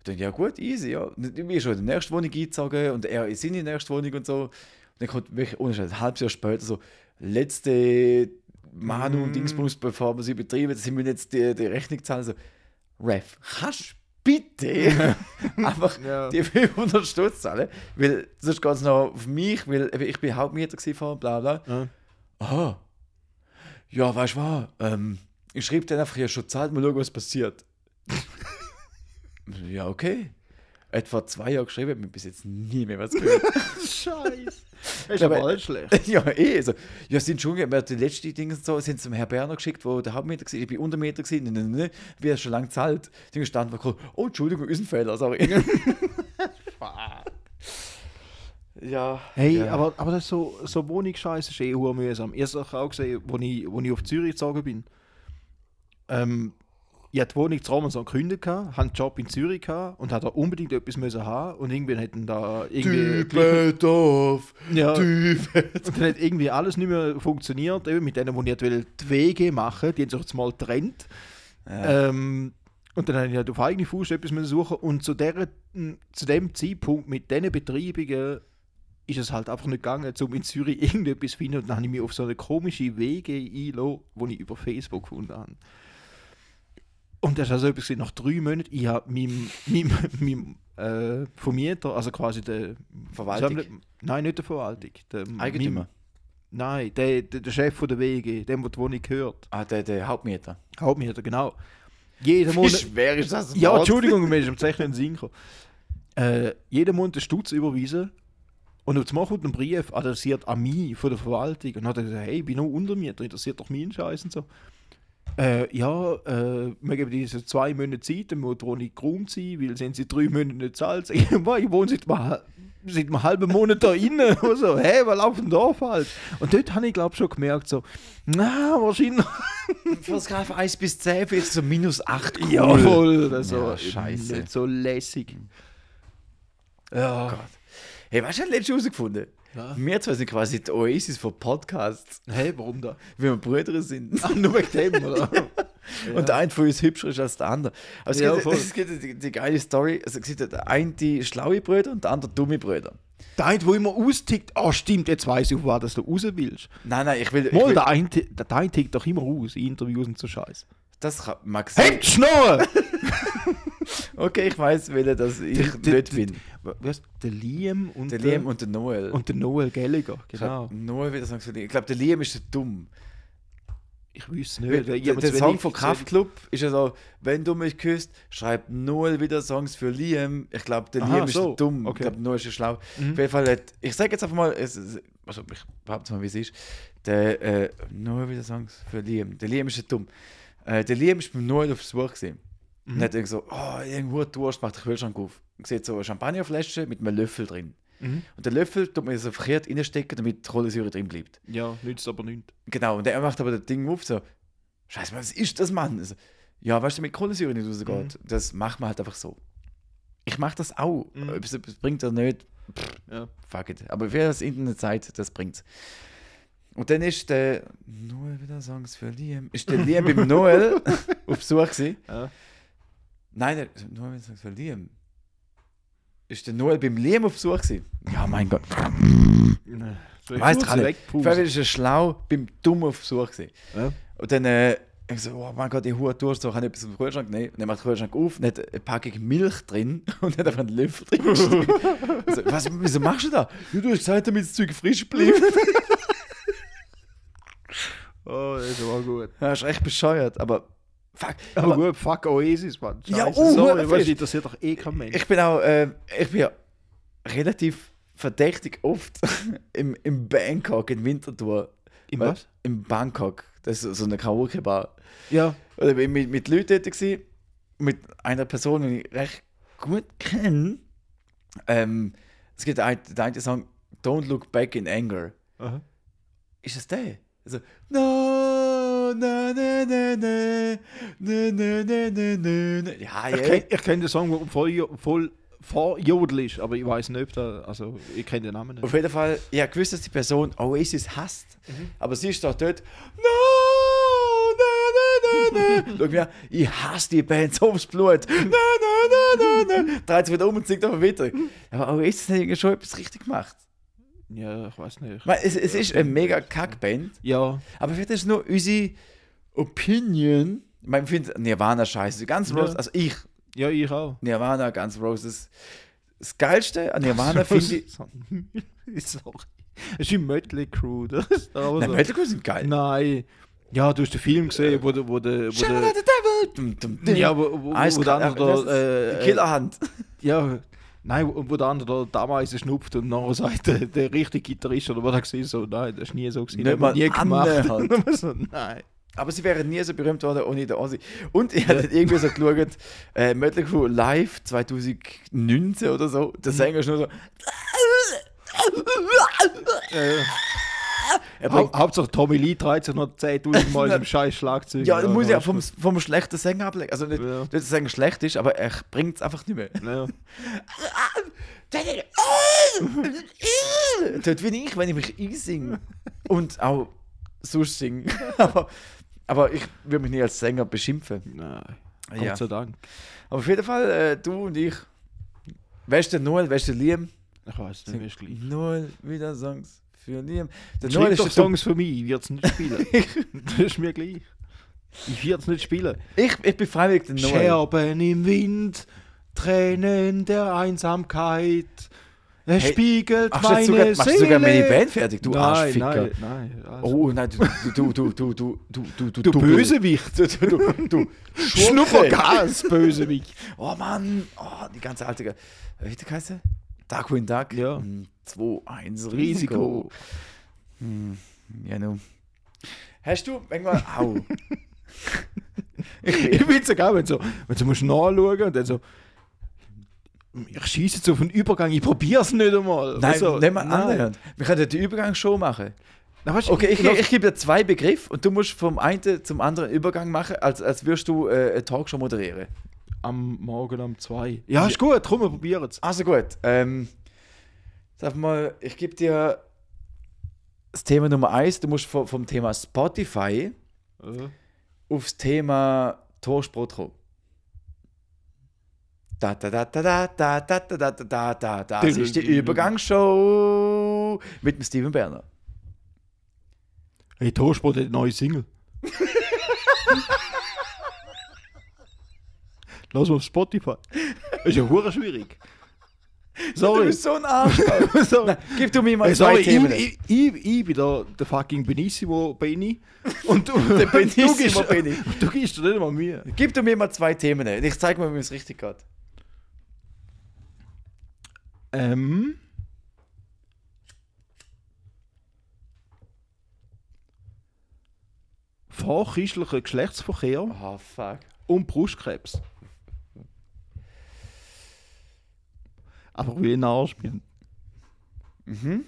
dann, ja gut, easy, ja. Und Ich bin schon in die nächste Wohnung eingezogen und er in seine nächste Wohnung und so. Und dann kommt wirklich, ohne Scheiß, ein halbes Jahr später so, letzte Manu und Mm. Dingsbums, bevor wir sie betreiben, sie müssen jetzt die, die Rechnung zahlen. So, Ref, kannst du bitte einfach Ja. die 500 Stutz zahlen? Weil sonst geht es noch auf mich, weil ich bin Hauptmieter vor, bla bla. Ja. Aha. Ja, weißt du was? Ähm, ich schreibe dann einfach, ja, schon zahlt, mal schauen, was passiert. ja, okay. Etwa zwei Jahre geschrieben, hat mir bis jetzt nie mehr was gehört. Scheiße. Das ist Aber- alles schlecht. ja, eh. Also, ja, sind schon, wir haben die letzten Dinge so, sind zum Herrn Berner geschickt, wo der Hauptmieter war, ich bin Untermieter gewesen, ne, ne, ne, wie er schon lange zahlt. Dinge stand war oh, Entschuldigung, ist ein Fehler, sorry. ja. Hey, ja. aber, aber das ist so, so Wohnungsscheiße ist eh mühsam. Ich habe auch gesehen, als ich, wo ich auf Zürich gezogen bin. Ähm, ich hatte die Wohnung zu Romanson gekündigt, hatte einen Job in Zürich gehabt und hatte da unbedingt etwas müssen haben und irgendwann hätten da irgendwie... Dübendorf, Ja, und Dübendorf. dann hat irgendwie alles nicht mehr funktioniert, eben mit denen, die wollen, die Wege machen, die haben sich jetzt mal getrennt. Ja. Ähm, und dann habe ich halt auf eigene Faust etwas müssen suchen und zu, der, zu dem Zeitpunkt mit diesen Betreibungen ist es halt einfach nicht gegangen, um in Zürich irgendetwas zu finden. Und dann habe ich mich auf so eine komische Wege eingelassen, die ich über Facebook gefunden habe. Und das war also etwas, gewesen, nach drei Monaten, ich habe meinem, meinem, meinem äh, Vermieter, also quasi der... Verwaltung. Nein, nicht der Verwaltung. Der, Eigentümer. meinem- Nein, der, der, der Chef von der WG, dem, der die Wohnung gehört. Ah, der, der Hauptmieter. Hauptmieter, genau. Jeden Wie Monat... schwer ist das? Ja? Entschuldigung, mir ist am den Sinn gekommen. Äh, jeden Monat einen Stutz überweisen und jetzt macht ein Brief adressiert an mich von der Verwaltung und hat er gesagt, hey, ich bin noch Untermieter, interessiert doch meinen Scheiß und so. Äh, ja, äh, wir geben diese zwei Monate Zeit, dann muss die Wohnung geräumt sein, weil sind sie drei Monate nicht zahlt. Ich, ich wohne seit einem, seit einem halben Monat da innen. Und so, hä, was läuft denn da falsch? Und dort habe ich, glaube schon gemerkt, so, na, wahrscheinlich. Paragraph 1 bis 10 ist so minus 8 cool. Jawohl, das Ja, so, scheiße. Nicht so lässig. Ja. Gott. Hey, was hast du letztens herausgefunden? Ja. Wir zwei sind quasi die Oasis von Podcasts, Hey, warum da? wie wir Brüder sind. Ach, nur wegen dem, oder? Und der eine von uns hübscher ist als der andere. Aber es Ja, gibt, es gibt die, die geile Story. Also, es gibt der eine die schlaue Brüder und der andere dumme Brüder. Der eine, wo immer austickt, ah stimmt, jetzt weiß ich, was du raus willst. Nein, nein, ich will. Ich Mal, will der eine, der eine tickt doch immer aus, in Interviews und so Scheiß. das kann, mag sein. Die Schnurren! Okay, ich weiß, welcher das ich Der- der- nicht bin. Was? Der Liam und Der Liam und der Noel. und der Noel Gallagher, Ich genau. glaub, Noel wieder sagen Ich glaube, der Liam ist der dumm. Ich Weil nicht. Der, ich der, der Song von zu Kraftklub ist ja so, wenn du mich küsst, schreibt Noel wieder Songs für Liam. Ich glaube, der Aha, Liam ist so. der dumm. Okay. Ich glaube, Noel ist der schlau. Mhm. Auf jeden Fall hat, ich sage jetzt einfach mal, es, also ich behaupte mal, wie es ist. Der äh, Noel wieder Songs für Liam. Der Liam ist der dumm. Äh, der Liam ist beim Noel auf Besuch gesehen. Und hat irgendwie so, oh, irgendwo Durst, macht den Kühlschrank auf. Und sieht so eine Champagnerflasche mit einem Löffel drin. Mhm. Und der Löffel tut man so verkehrt reinstecken, damit die Kohlensäure drin bleibt. Ja, nützt aber nichts. Genau, und er macht aber das Ding auf, so, Scheiße, was ist das, Mann? Also, ja, weißt du, mit Kohlensäure nicht rausgeht. Das macht man halt einfach so. Ich mache das auch. Mhm. Ob es bringt oder nicht, Ja. fuck it. Aber für das Internet Zeit, das bringt's. Und dann ist der Noel wieder Songs für Liam. Ist der Liam beim Noel auf Besuch gewesen? Ja. Nein, der Noel für Liam. Ist der Noel beim Liam auf Besuch gewesen? Ja, mein Gott. So, Weißt du wegpausen. Vielleicht ist er schlau beim Dumm auf Besuch gewesen. Ja. Und dann, äh, ich so, oh mein Gott, ich hure durch, so, kann ich etwas im Kühlschrank nehmen. Und dann macht der Kühlschrank auf, und hat eine Packung Milch drin und hat einfach einen Löffel drin. gesteckt. so, was, wieso machst du das? Ja, du hast gesagt, damit das Zeug frisch bleibt. Oh, das war gut. das ist echt bescheuert, aber fuck. Aber, Aber gut, fuck Oasis, Mann. Ja, Scheiße, oh, sorry, weißt interessiert doch eh kein Mensch. ich bin auch, äh, ich bin ja relativ verdächtig oft im, im Bangkok in Winterthur. Im was? Im Bangkok. Das ist so eine Karaoke-Bar. Ja. Oder bin mit, mit Leuten dort gewesen, mit einer Person, die ich recht gut kenne. Ähm, es gibt einen, den einen Song Don't Look Back in Anger. Aha. Ist das der? Also, no, ja, ich, ich kenne den Song der voll, voll vorjodelisch, aber ich weiß nicht, ob da, also ich kenne den Namen nicht. Auf jeden Fall, ich habe gewusst, dass die Person Oasis hasst, mhm. aber sie ist doch dort, no. Schau mir, ich hasse die Band so aufs Blut. Na, na, na, na, na. Dreht sich wieder um und singt einfach weiter. Aber Oasis hat schon etwas richtig gemacht. Ja, ich weiß nicht. Weil es, es ist eine mega Kackband, Ja, aber vielleicht ist es nur unsere Opinion. Ich meine, ich finde Nirvana scheiße. Ganz Ja. Roses, also ich, ja, ich auch. Nirvana, ganz Roses. Das Geilste an Nirvana finde ich. Sorry. Es ist ein Mötley Crew, das ist Nein. Metal Crew sind geil. Nein. Ja, du hast den Film gesehen, wo der. Wo der, wo der the devil! Dum, dum, dum. ja, wo, wo, wo Eiskalt, der andere äh, die Killerhand. Ja, nein, wo, wo der andere da damals schnupft und nachher sagt der, der richtige Gitarrist oder was er gesehen so, nein, das ist nie so gewesen. Nicht mal nie gemacht. Und man so, nein. Aber sie wären nie so berühmt worden ohne den Ozzy. Und ich hatte irgendwie so geschaut, äh, Mötley Crew live 2019 oder so. Der. Sänger ist nur so. Äh, Er Hau bringt, Hauptsache Tommy Lee dreht sich noch 10.000 Mal im scheiß Schlagzeug. ja, muss ja das vom, ist vom schlechten Sänger ablegen. Also nicht, Ja. nicht, dass Sänger schlecht ist, aber er bringt es einfach nicht mehr. Ja. Tut wie ich, wenn ich mich einsinge. Und auch sonst singe. aber, aber ich würde mich nie als Sänger beschimpfen. Nein, Gott Ja. sei Dank. Aber auf jeden Fall, äh, du und ich. Wer ist der Noel, wer ist der Liam? Ich weiß nicht, es gleich. Noel, wieder Songs für Liam. Der ist doch Songs für mich, ich werde es nicht spielen. das ist mir gleich. Ich werde es nicht spielen. Ich, ich bin freiwillig der Noel. Scherben im Wind, Tränen der Einsamkeit. Er Hey, spiegelt Ach, meine sogar, machst du sogar meine. Band fertig, du nein, Arschficker. nein, nein. Also. Oh nein, du, du, du, du, du, du, du, du, du Bösewicht. Du, du, du, du. Schnuppergas, Bösewicht. Oh Mann, oh, die ganze alte. Wie heißt der Darkwing Duck. Ja. 2, 1, Risiko. Risiko. Hm, ja, nun. Hast du irgendwann. Au. Ich finde es so geil, wenn so, wenn du musst nachschauen und dann so. Ich schieße jetzt auf einen Übergang, ich probiere es nicht einmal. Nein, Also, mal nein. annähernd. Wir können die Übergang schon machen. Na, weißt Okay, ich, lass- ich gebe dir zwei Begriffe und du musst vom einen zum anderen Übergang machen, als, als würdest du äh, eine Talkshow moderieren. Am Morgen um zwei. Ja, ist gut, komm, wir probieren es. Also gut, ähm, sag mal, ich gebe dir das Thema Nummer eins. Du musst vom, vom Thema Spotify aufs Thema Torsprung kommen. Da, da, da, da, da, da, da, da, da, da, da, da. Das ist die Übergangsshow mit dem Steven Berner. Hey, Torsport hat eine neue Single. Lass mal auf Spotify. Ist ja hure schwierig. Du Sorry. bist so ein Arsch. sorry. Nein, gib du mir mal Hey, zwei sorry, Themen. ich, ich, ich, ich bin der, der fucking Benissimo Benny. Und du, Der Benissimo du Benny. Du gibst dir nicht mal Mühe. Gib du mir mal zwei Themen. Ich zeig mal, wie es richtig geht. Ähm. Vorchristlicher Geschlechtsverkehr Oh, fuck. und Brustkrebs. Aber wie ein Arsch bin. Mhm.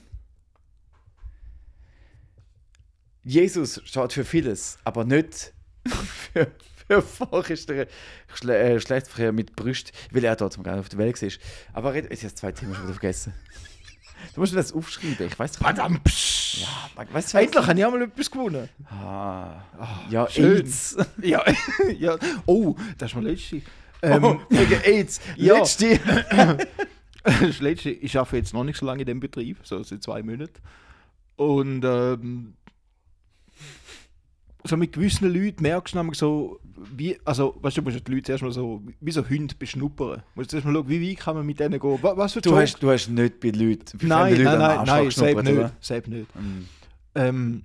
Jesus schaut für vieles, aber nicht für, für vorchristliche Schle äh, Geschlechtsverkehr mit Brüst, weil er dort gar nicht auf der Welt ist. Aber red- jetzt hast zwei Themen schon wieder vergessen. Du musst mir das aufschreiben, ich weiß! Psch. Ja, weißt du, Endlich habe ich einmal etwas gewonnen. Ah, ja, schön. AIDS. Ja, ja. Oh, das ist mein letzte. Ähm, Oh, wegen AIDS. Ja. Letzte. das letzte, ich arbeite jetzt noch nicht so lange in dem Betrieb, so seit zwei Monaten. Und ähm, so mit gewissen Leuten merkst du nämlich so, wie, also, weißt du, du musst die Leute zuerst mal so, wie so Hunde beschnuppern. Du musst zuerst mal schauen, wie weit kann man mit denen gehen. Was, was für Du Job- hast, du hast nicht bei Leuten, bei Nein, nein, Leuten nein, nein, geschnuppert, selbst nicht. Selbst nicht. Mhm. Ähm,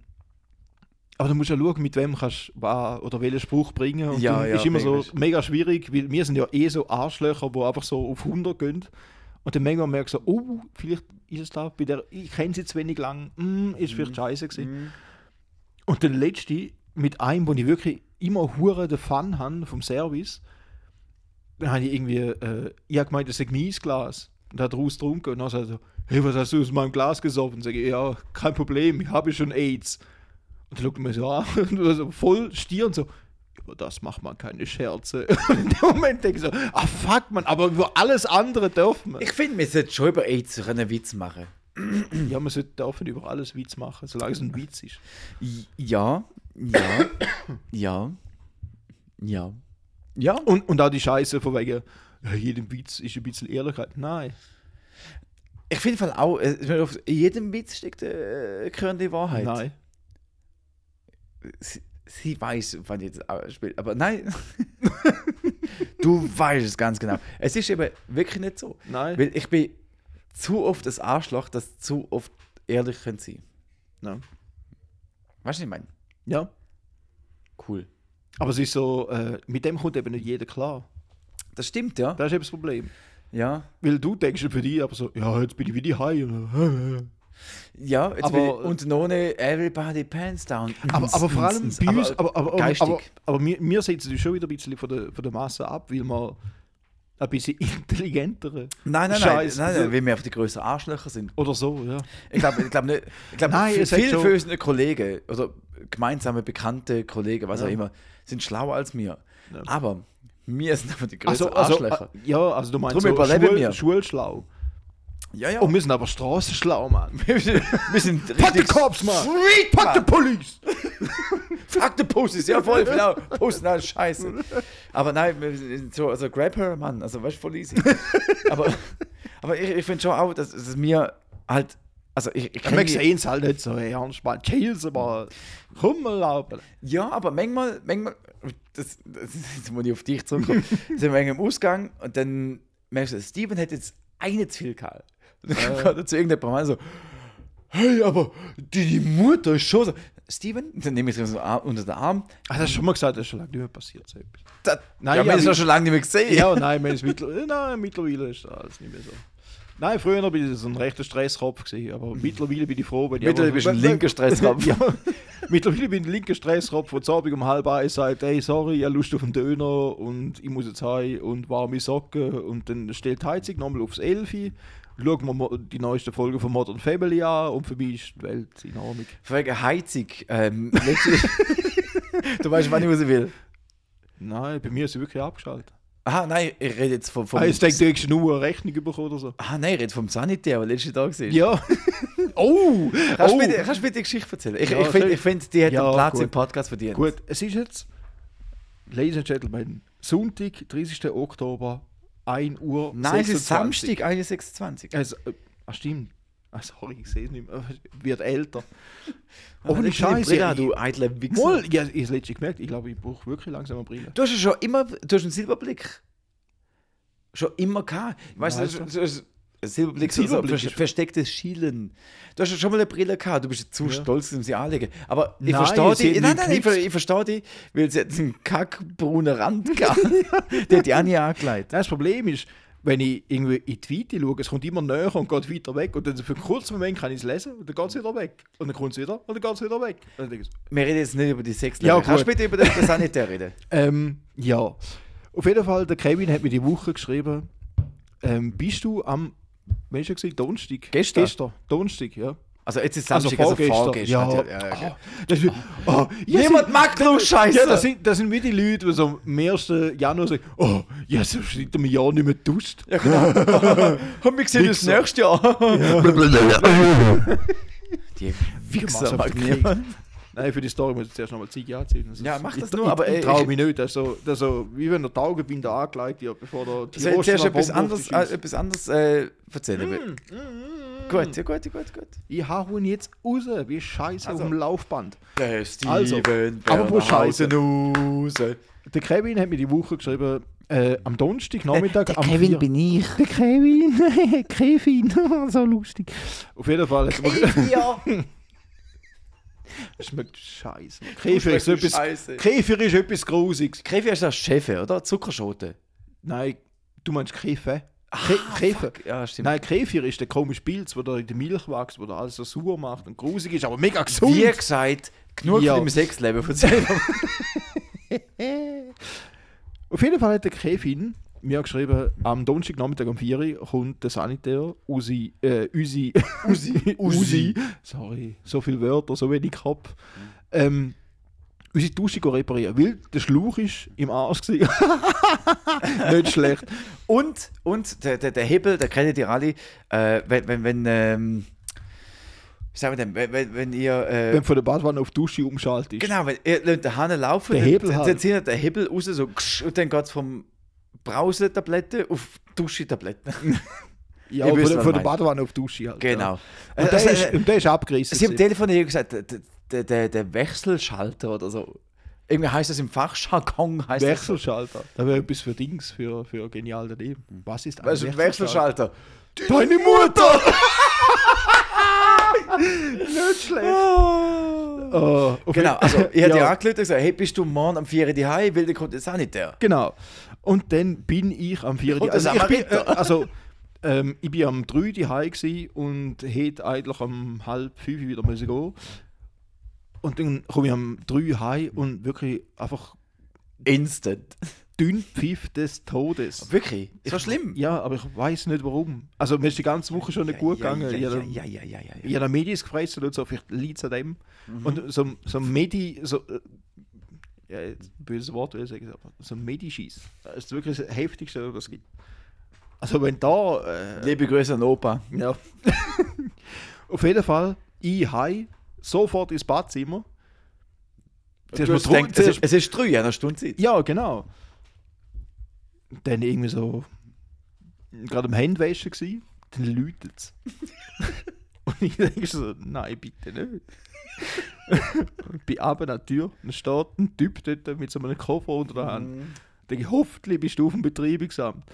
aber du musst ja schauen, mit wem kannst du oder welchen Spruch bringen. Und Ja, ja, ist immer so mega schwierig, weil wir sind ja eh so Arschlöcher, die einfach so auf 100 gehen. Und dann manchmal merkst du so, oh, vielleicht ist es da bei der, ich kenne sie zu wenig lang, mm, ist vielleicht scheiße gewesen. Mhm. Und der letzte, mit einem, wo ich wirklich immer hure den Fun habe vom Service, dann habe ich irgendwie, äh, ich habe gemeint, das ist ein Glas. Und hat raus getrunken und dann sagt er so, hey, was hast du aus meinem Glas gesoffen? Und sage ich, ja, kein Problem, ich habe schon AIDS. Und dann schaut er mir so an und war so voll Stirn so, über das macht man keine Scherze. Und in dem Moment denke ich so, ah fuck man, aber über alles andere dürfen wir. Ich finde, wir sollten schon über AIDS einen Witz machen. Ja, man sollte dürfen über alles Witz machen, solange es ein Witz ist. Ja, ja, ja, ja, ja. Und, und auch die Scheiße von wegen, ja, jedem Witz ist ein bisschen Ehrlichkeit. Nein. Ich finde auch, äh, meine, auf jedem Witz steckt äh, Kern die Wahrheit. Nein. Sie, weiß, wann jetzt auch spielt, aber nein. du weißt es ganz genau. Es ist eben wirklich nicht so. Nein. Weil ich bin zu oft das Arschloch, das zu oft ehrlich können sein. Ja. Weißt du, was ich meine? ja. Cool. Aber es ist so, äh, mit dem kommt eben nicht jeder klar. Das stimmt, ja. Das ist eben das Problem. Ja. Weil du denkst für dich aber so, ja, jetzt bin ich wieder heim. Ja, jetzt Aber- ich, und noch eine Everybody Pants Down. Aber, aber vor allem bei uns, aber, aber, aber, geistig. aber, aber wir, wir setzen uns schon wieder ein bisschen von der, von der Masse ab, weil wir ein bisschen intelligentere Nein, nein, nein, Scheiß. nein, nein, weil wir einfach die größten Arschlöcher sind. oder so, ja. Ich glaube ich glaub nicht. Ich glaube, Nein, viel- viele von unseren Kollegen oder gemeinsame bekannte Kollegen, was Ja. auch immer, sind schlauer als wir. Ja. Aber wir sind einfach die größten Also, also, Arschlöcher. äh, ja, also du meinst Drum so überleben Schul, wir. schulschlau. Ja, ja. Und wir sind aber straßenschlau, Mann. wir sind, wir sind Pack die richtig Cops, Mann! Street, Pack die Mann. Police! Fuck the Pussies, ja voll, genau. Posten alles scheiße. Aber nein, wir sind so, also grab her, Mann, also weißt du, voll easy. aber aber ich, ich finde schon auch, dass, dass mir halt, also ich, ich Ja, sehen es halt nicht so ernst, man. Chills, mal laufen. Ja, aber manchmal, manchmal, das, das jetzt muss ich auf dich zurückkommen, sind wir im Ausgang und dann merkst du, Steven hat jetzt eine zu viel gehabt. Und dann kommt er zu irgendjemandem an so, hey, aber die, die Mutter ist schon so. Steven, dann nehme ich ihn so unter den Arm. Das hast du schon mal gesagt, das ist schon lange nicht mehr passiert. So. Das, Nein, ja, ja, es wie- doch schon lange nicht mehr gesehen. Ja, nein, wir haben es mittler nein, mittlerweile ist das alles nicht mehr so. Nein, früher bin ich so ein rechter Stresskopf gewesen, aber mittlerweile bin ich froh, wenn ich Mittlerweile bist du ein linker Stresskopf. ja, mittlerweile bin ich ein linker Stresskopf, der zu Abend um halb eins sagt, hey, sorry, ich habe Lust auf einen Döner und ich muss jetzt heim und warme Socken und dann stellt die Heizung nochmal aufs Elfi, schauen wir die neueste Folge von Modern Family an und für mich ist die Welt in Ordnung. Wegen Heizung. Ähm, du weißt, wann ich raus will. Nein, bei mir ist sie wirklich abgeschaltet. Aha, nein, ich rede jetzt vom. vom Ah, jetzt denkst du, hättest nur eine Rechnung bekommen oder so. ah, nein, ich rede vom Sanitär, der letzte Tag war. Ja. oh! Kannst, oh. du bitte, kannst du bitte die Geschichte erzählen? Ich, Ja, ich finde, ich find, die hat Ja, einen Platz gut. im Podcast verdient. Gut, es ist jetzt, Ladies and Gentlemen, Sonntag, 30. Oktober, 1 Uhr. Nein, es ist 26. Samstag, 1.26. Also, äh, ah, stimmt. Ah, sorry, ich sehe es nicht mehr. Wird älter. Oh, Ohne Scheiße. Ich- du eitler Wichser. Moll, ja, ich habe es letztens gemerkt, ich glaube, ich brauche wirklich langsam eine Brille. Du hast ja schon immer, du hast einen Silberblick. Schon immer gehabt. Weißt du, Ein Silberblick, so, Silberblick ver verstecktes Schielen. Du hast ja schon mal eine Brille gehabt, du bist zu Ja. stolz, um sie anzulegen. Aber ich verstehe sie dich. Nein, nein, ich, ver- ich verstehe dich, weil sie hat einen kackbraunen Rand gehabt. Der hat die auch nie angelegt. Das Problem ist, wenn ich irgendwie in die Weite schaue, es kommt immer näher und geht weiter weg. Und dann für einen kurzen Moment kann ich es lesen und dann geht es wieder weg. Und dann kommt es wieder und dann geht es wieder weg. Und dann denke ich so, Wir reden jetzt nicht über die Sex. Ja, Kannst du bitte über den den Sanitär reden? Ähm, ja. Auf jeden Fall, der Kevin hat mir die Woche geschrieben, ähm, bist du am, er gewesen? Donnerstag? Gestern? Gestern, Donnerstag, ja. Also jetzt ist Also Samstag, also vorgestern. vorgestern. Ja. ja, ja, okay. Oh, oh, Niemand sind- mag nur Scheiße. Ja, das sind, das sind wie die Leute, die so am 1. Januar sagen, oh, ja, so seit einem Jahr nicht mehr duscht. Ja, genau. Haben wir gesehen, das Wichser. nächste Jahr. Die Wichser mag niemand. Nein, für die Story muss ich zuerst nochmal Ziege anziehen. Das Ja, mach das ich, nur, ich, aber, ich, äh, traue ich- mich nicht. Das ist so, das ist so, wie wenn der Taugenbinder angelegt wird, bevor der Ich soll zuerst etwas anderes, äh, etwas anderes äh, erzählen. Mm, Gut, ja, gut, ja, gut, gut. Ich hau ihn jetzt raus, wie Scheiße Also. auf dem Laufband. Der Steven Also, aber wo Scheiße? raus. Der Kevin hat mir die Woche geschrieben, äh, am Donnerstag Nachmittag. Der am Kevin vier- bin ich. Der Kevin, Kevin, so lustig. Auf jeden Fall. hat er mir- Ja. Das schmeckt scheiße. Käfer ist, etwas, Scheiße. Käfer ist etwas Grusiges. Krefi ist das Chef, oder? Zuckerschote. Nein, du meinst Käfer? Kä- Käfer. Fuck, Ja, stimmt. Nein, Käfer ist der komische Pilz, der in der Milch wächst, der alles so sauer macht und grusig ist, aber mega gesund. Wie gesagt, genug Ja. von deinem Sexleben erzählen. Auf jeden Fall hat der Kevin mir geschrieben, am Donnerstagnachmittag um 4 Uhr kommt der Sanitär, Usi, äh, Usi, Usi, Usi, sorry, so viele Wörter, so wenig Kopf, ähm, unsere Dusche reparieren, weil der Schlauch ist im Arsch gewesen. Nicht schlecht. Und, und der, der, der Hebel, der kennt ihr alle, äh, wenn, wenn, wenn, ähm, wie sagen wir denn, wenn, wenn, wenn ihr, äh, Wenn von der Badwanne auf die Dusche umschaltet. genau, wenn ihr den Hahn laufen, Der Hebel dann, halt. dann zieht der Hebel raus, so, und dann geht es vom Brausetablette auf Duschetablette. Ja, Ihr von, was von ich der. Badewanne auf die Dusche halt. Genau. Ja. Und, Also, der ist, äh, und der ist abgerissen. Sie haben am gewesen. Telefon hier gesagt, der, der, der, Wechselschalter oder so. Irgendwie heißt das im Fachjargon. Heißt Wechselschalter. Da wäre etwas für Dings, für, für genial daneben. Was ist Das, weißt du, ein Wechselschalter. Deine Mutter! Nicht schlecht. Oh, auf Genau, also ich hatte Ja. angerufen und gesagt, hey, bist du morgen am 4. die Hause, weil der kommt jetzt auch nicht der. Genau. Und dann bin ich am 4. Und Also, ich bin, äh, also ähm, ich bin am 3. die gsi und hätte eigentlich am halb 5 wieder müssen gehen. Und dann komme ich am 3 heim und wirklich einfach Instant. dünn Pfiff des Todes. Wirklich? So schlimm? Ja, aber ich weiß nicht warum. Also mir ist die ganze Woche schon nicht gut ja, gegangen. Ja, ich ja, ja, ja, ja, ja, ich habe Medis gefressen und so, vielleicht liegt es an dem. Mhm. Und so, so ein Medi, so, äh, ja, böses Wort will ich sagen, aber so ein Medi-Schieß. Das ist wirklich das Heftigste, was es gibt. Also wenn da, äh, Liebe Grüße an Opa. ja. Auf jeden Fall, ich heim, sofort ins Badzimmer. Zuerst mal gedacht, es, ist, es ist drei, in einer Stunde Zeit. ja, genau. Dann irgendwie so, gerade am Händewaschen gsi, dann läutet es. Und ich denke so, nein, bitte nicht. Ich bin ab an der Tür, dann steht ein Typ dort mit so einem Koffer unter der Hand. Mhm. denke ich, hoffentlich bist du auf dem Betreibungsamt.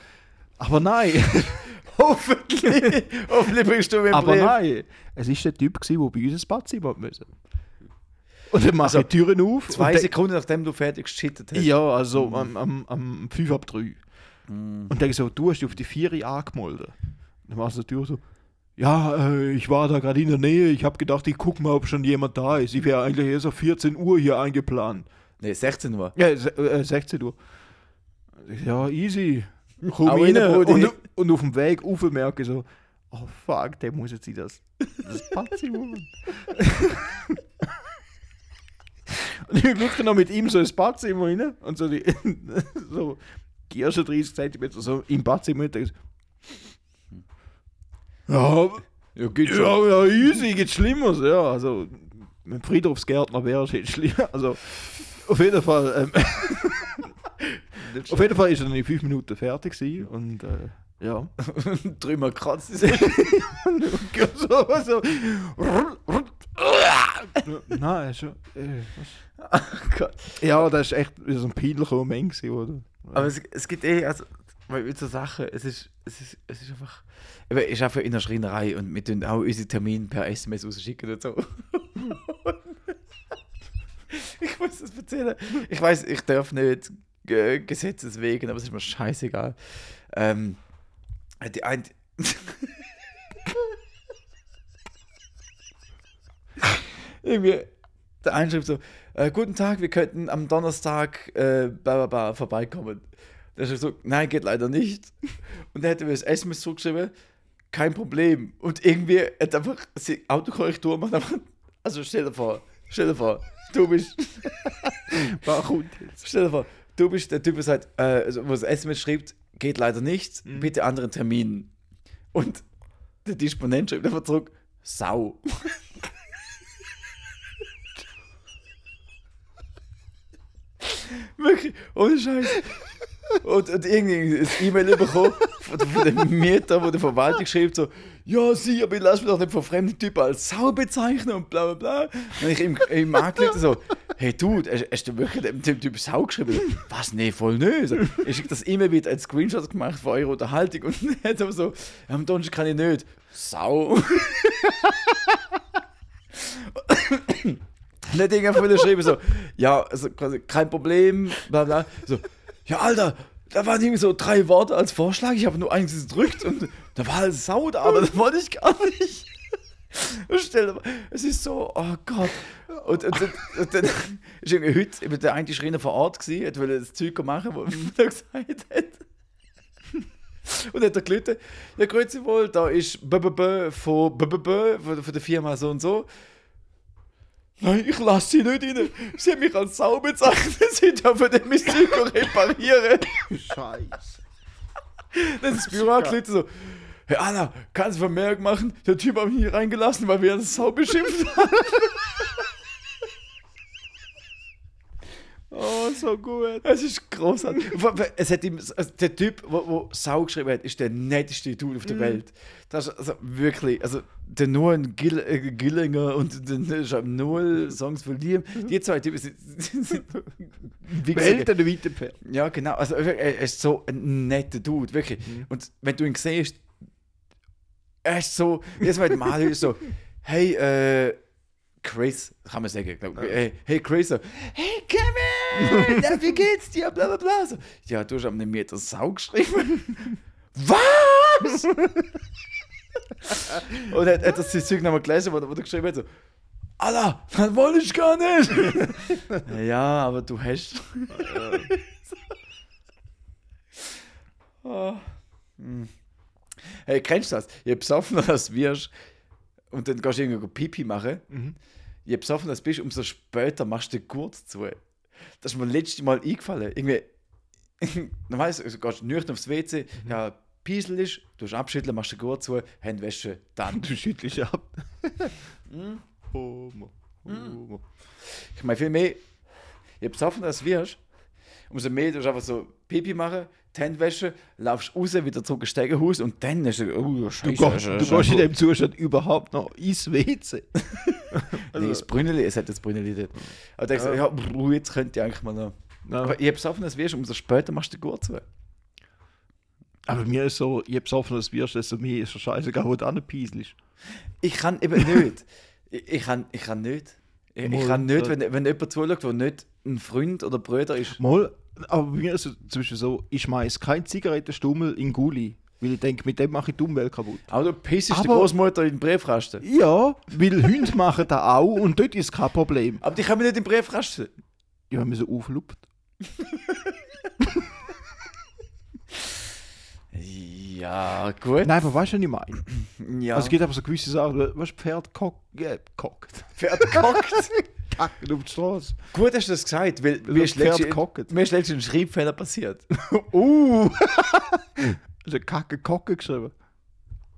Aber nein, Hoffentlich. Hoffentlich bringst du mir aber Brief. nein. Es ist der Typ, gewesen, der bei uns ins Badzimmer müssen. Und dann mache Also, ich die Türen auf. Zwei und Sekunden nachdem du fertig geschittet hast. Ja, also am, am, am 5 ab 3. Und dann so, du hast dich auf die 4 angemeldet. Dann war es natürlich so, ja, äh, ich war da gerade in der Nähe, ich habe gedacht, ich guck mal, ob schon jemand da ist. Ich wäre eigentlich erst auf 14 Uhr hier eingeplant. Nee, 16 Uhr. Ja, äh, 16 Uhr. Ja, easy. Komm rein, und, und auf dem Weg rauf merke so, oh fuck, der muss jetzt in das, das Badzimmer. und ich wirklich noch mit ihm so ins Badzimmer rein und so die, so die ersten 30 cm so im Badzimmer und denke ja, Ja, geht ja, ja, easy, geht Schlimmeres, ja. Also, wenn Friedhofsgärtner wäre, es schlimmer. Also, auf jeden Fall, ähm, auf jeden Fall ist er in fünf Minuten fertig gewesen und, äh, ja. Drüber kratzt es. so, so. Nein, schon. Äh, was? Gott. ja, das ist echt so ein peinlicher Moment gewesen, oder? Aber es, es gibt eh, also, weil mit so Sachen, es ist, es ist, es ist einfach. Ich arbeite in der Schreinerei und wir tun auch unsere Termine per SMS rausschicken und so. ich muss das erzählen. Ich weiß, ich darf nicht gesetzeswegen, aber es ist mir scheißegal. Ähm, die ein Irgendwie, der eine schreibt so, äh, guten Tag, wir könnten am Donnerstag äh, bla, bla, bla, vorbeikommen. Der schreibt so, nein, geht leider nicht. Und dann hätte mir das SMS zurückgeschrieben, kein Problem. Und irgendwie hat einfach die Autokorrektur gemacht. Also stell dir vor, stell dir vor, du bist, Was kommt jetzt? stell dir vor, du bist der Typ, der sagt, äh, also, wo das SMS schreibt, geht leider nicht, bitte anderen Termin. Und der Disponent schreibt einfach zurück, Sau. Wirklich, ohne Scheiß. Und, und irgendwie ein E-Mail bekommen von, von dem Mieter, wo der Verwaltung schreibt so, ja, sie, aber ich lasse mich doch nicht von fremden Typen als Sau bezeichnen und bla bla bla. Und ich ihm, ihm angelegt so, hey Dude, hast, hast du wirklich dem, dem Typ Sau geschrieben? Was? Nee, voll nicht. So, Ich schicke das E-Mail wieder als Screenshot gemacht von eurer Unterhaltung und hat aber so, am Donnerstag kann ich nicht. Sau. Dann irgendwann geschrieben so, ja, also kein Problem, bla bla. So, ja, Alter, da waren irgendwie so drei Worte als Vorschlag, ich habe nur eins gedrückt und da war halt Sau da, aber das wollte ich gar nicht. Stell es ist so, oh Gott. Und, und, und, und dann ist irgendwie heute eben der eine Schreiner vor Ort gewesen, hat wollte das Zeug machen, was er gesagt hat. Und hat er gelitten, ja, grüezi wohl, da ist BBB von BBB, von der Firma so und so. Nein, ich lasse sie nicht rein. Sie haben mich als Sau bezeichnet, sie dürfen nicht mein Zeug reparieren. Scheiße. Dann ist das Büro angeklingelt so, Hey Anna, kannst du Vermerk machen? Der Typ hat mich hier reingelassen, weil wir das Sau beschimpft haben. Oh, so gut. Es ist großartig. es hat ihm, also der Typ, der Sau geschrieben hat, ist der netteste Dude auf der Welt. Das ist also wirklich, also der Noah Gill, äh, Gillinger und der habe null Songs von ihm. Die zwei Typen sind, sind wie gesagt, Welten weiter per. Ja, genau. Also er ist so ein netter Dude, wirklich. Und wenn du ihn siehst, er ist so, jedes Mal mal ist so, hey, äh, Chris, kann man sagen, glaub, hey, hey Chris, so, hey Kevin, ja, wie geht's dir, bla bla bla. So, ja, du hast am einem Meter Sau geschrieben. Was? Und er, er hat das Zeug nochmal gelesen, wo, wo er geschrieben hat, so, Alter, das wollte ich gar nicht. ja, aber du hast. Oh. Hm. Hey, kennst du das? Je besoffener das wirst und dann gehst du irgendwo Pipi machen, je besoffener das bist, umso später machst du den Gurt zu. Das ist mir letztes Mal eingefallen. Irgendwie, normalerweise also gehst du nüchtern aufs WC, ja, Piesel ist, du hast abschütteln, machst den Gurt zu, Handwäsche, dann. Du schüttelst ab. Homo. Homo. Ich meine, viel mehr, je besoffener das wirst, umso mehr du einfach so Pipi machen, die Handwäsche, laufst raus, wieder zurück ins Stegenhaus und dann ist du, oh, Du, Scheiße. gehst, du gehst in dem Zustand überhaupt noch ins WC. Nee, das Brünneli, es hat das Brünneli dort. Aber da denkst du, ja, brr, jetzt könnte ich eigentlich mal noch. Ja. Aber je besoffener das wirst, umso später machst du den Gurt zu. Aber mir ist so, je besoffener du wirst, desto mehr ist es scheißegal, wo du anpieselst. Ich kann eben nicht. Ich, ich, kann, ich kann nicht. Ich, ich kann nicht, äh, wenn, wenn jemand zuschaut, der nicht ein Freund oder Bruder ist. Mal, aber bei mir ist es zum Beispiel so, ich schmeiß keinen Zigarettenstummel in Gulli, weil ich denke, mit dem mache ich die Umwelt kaputt. Aber du pissest die Großmutter in den Briefkasten. Ja, weil Hunde machen das auch und dort ist kein Problem. Aber die kommen nicht in den Briefkasten. Ja, haben wir so auflupft. Ja, gut. Nein, aber weißt du, was ich meine? Ja. Also es gibt aber so gewisse Sachen, was Pferd kock, äh, kockt. Pferd gehockt. Kacken auf die Straße. Gut hast du das gesagt, weil mir ist letztens gehockt. mir ist letztens ein Schreibfehler passiert. Uh! Hast du Kacke Kocke geschrieben?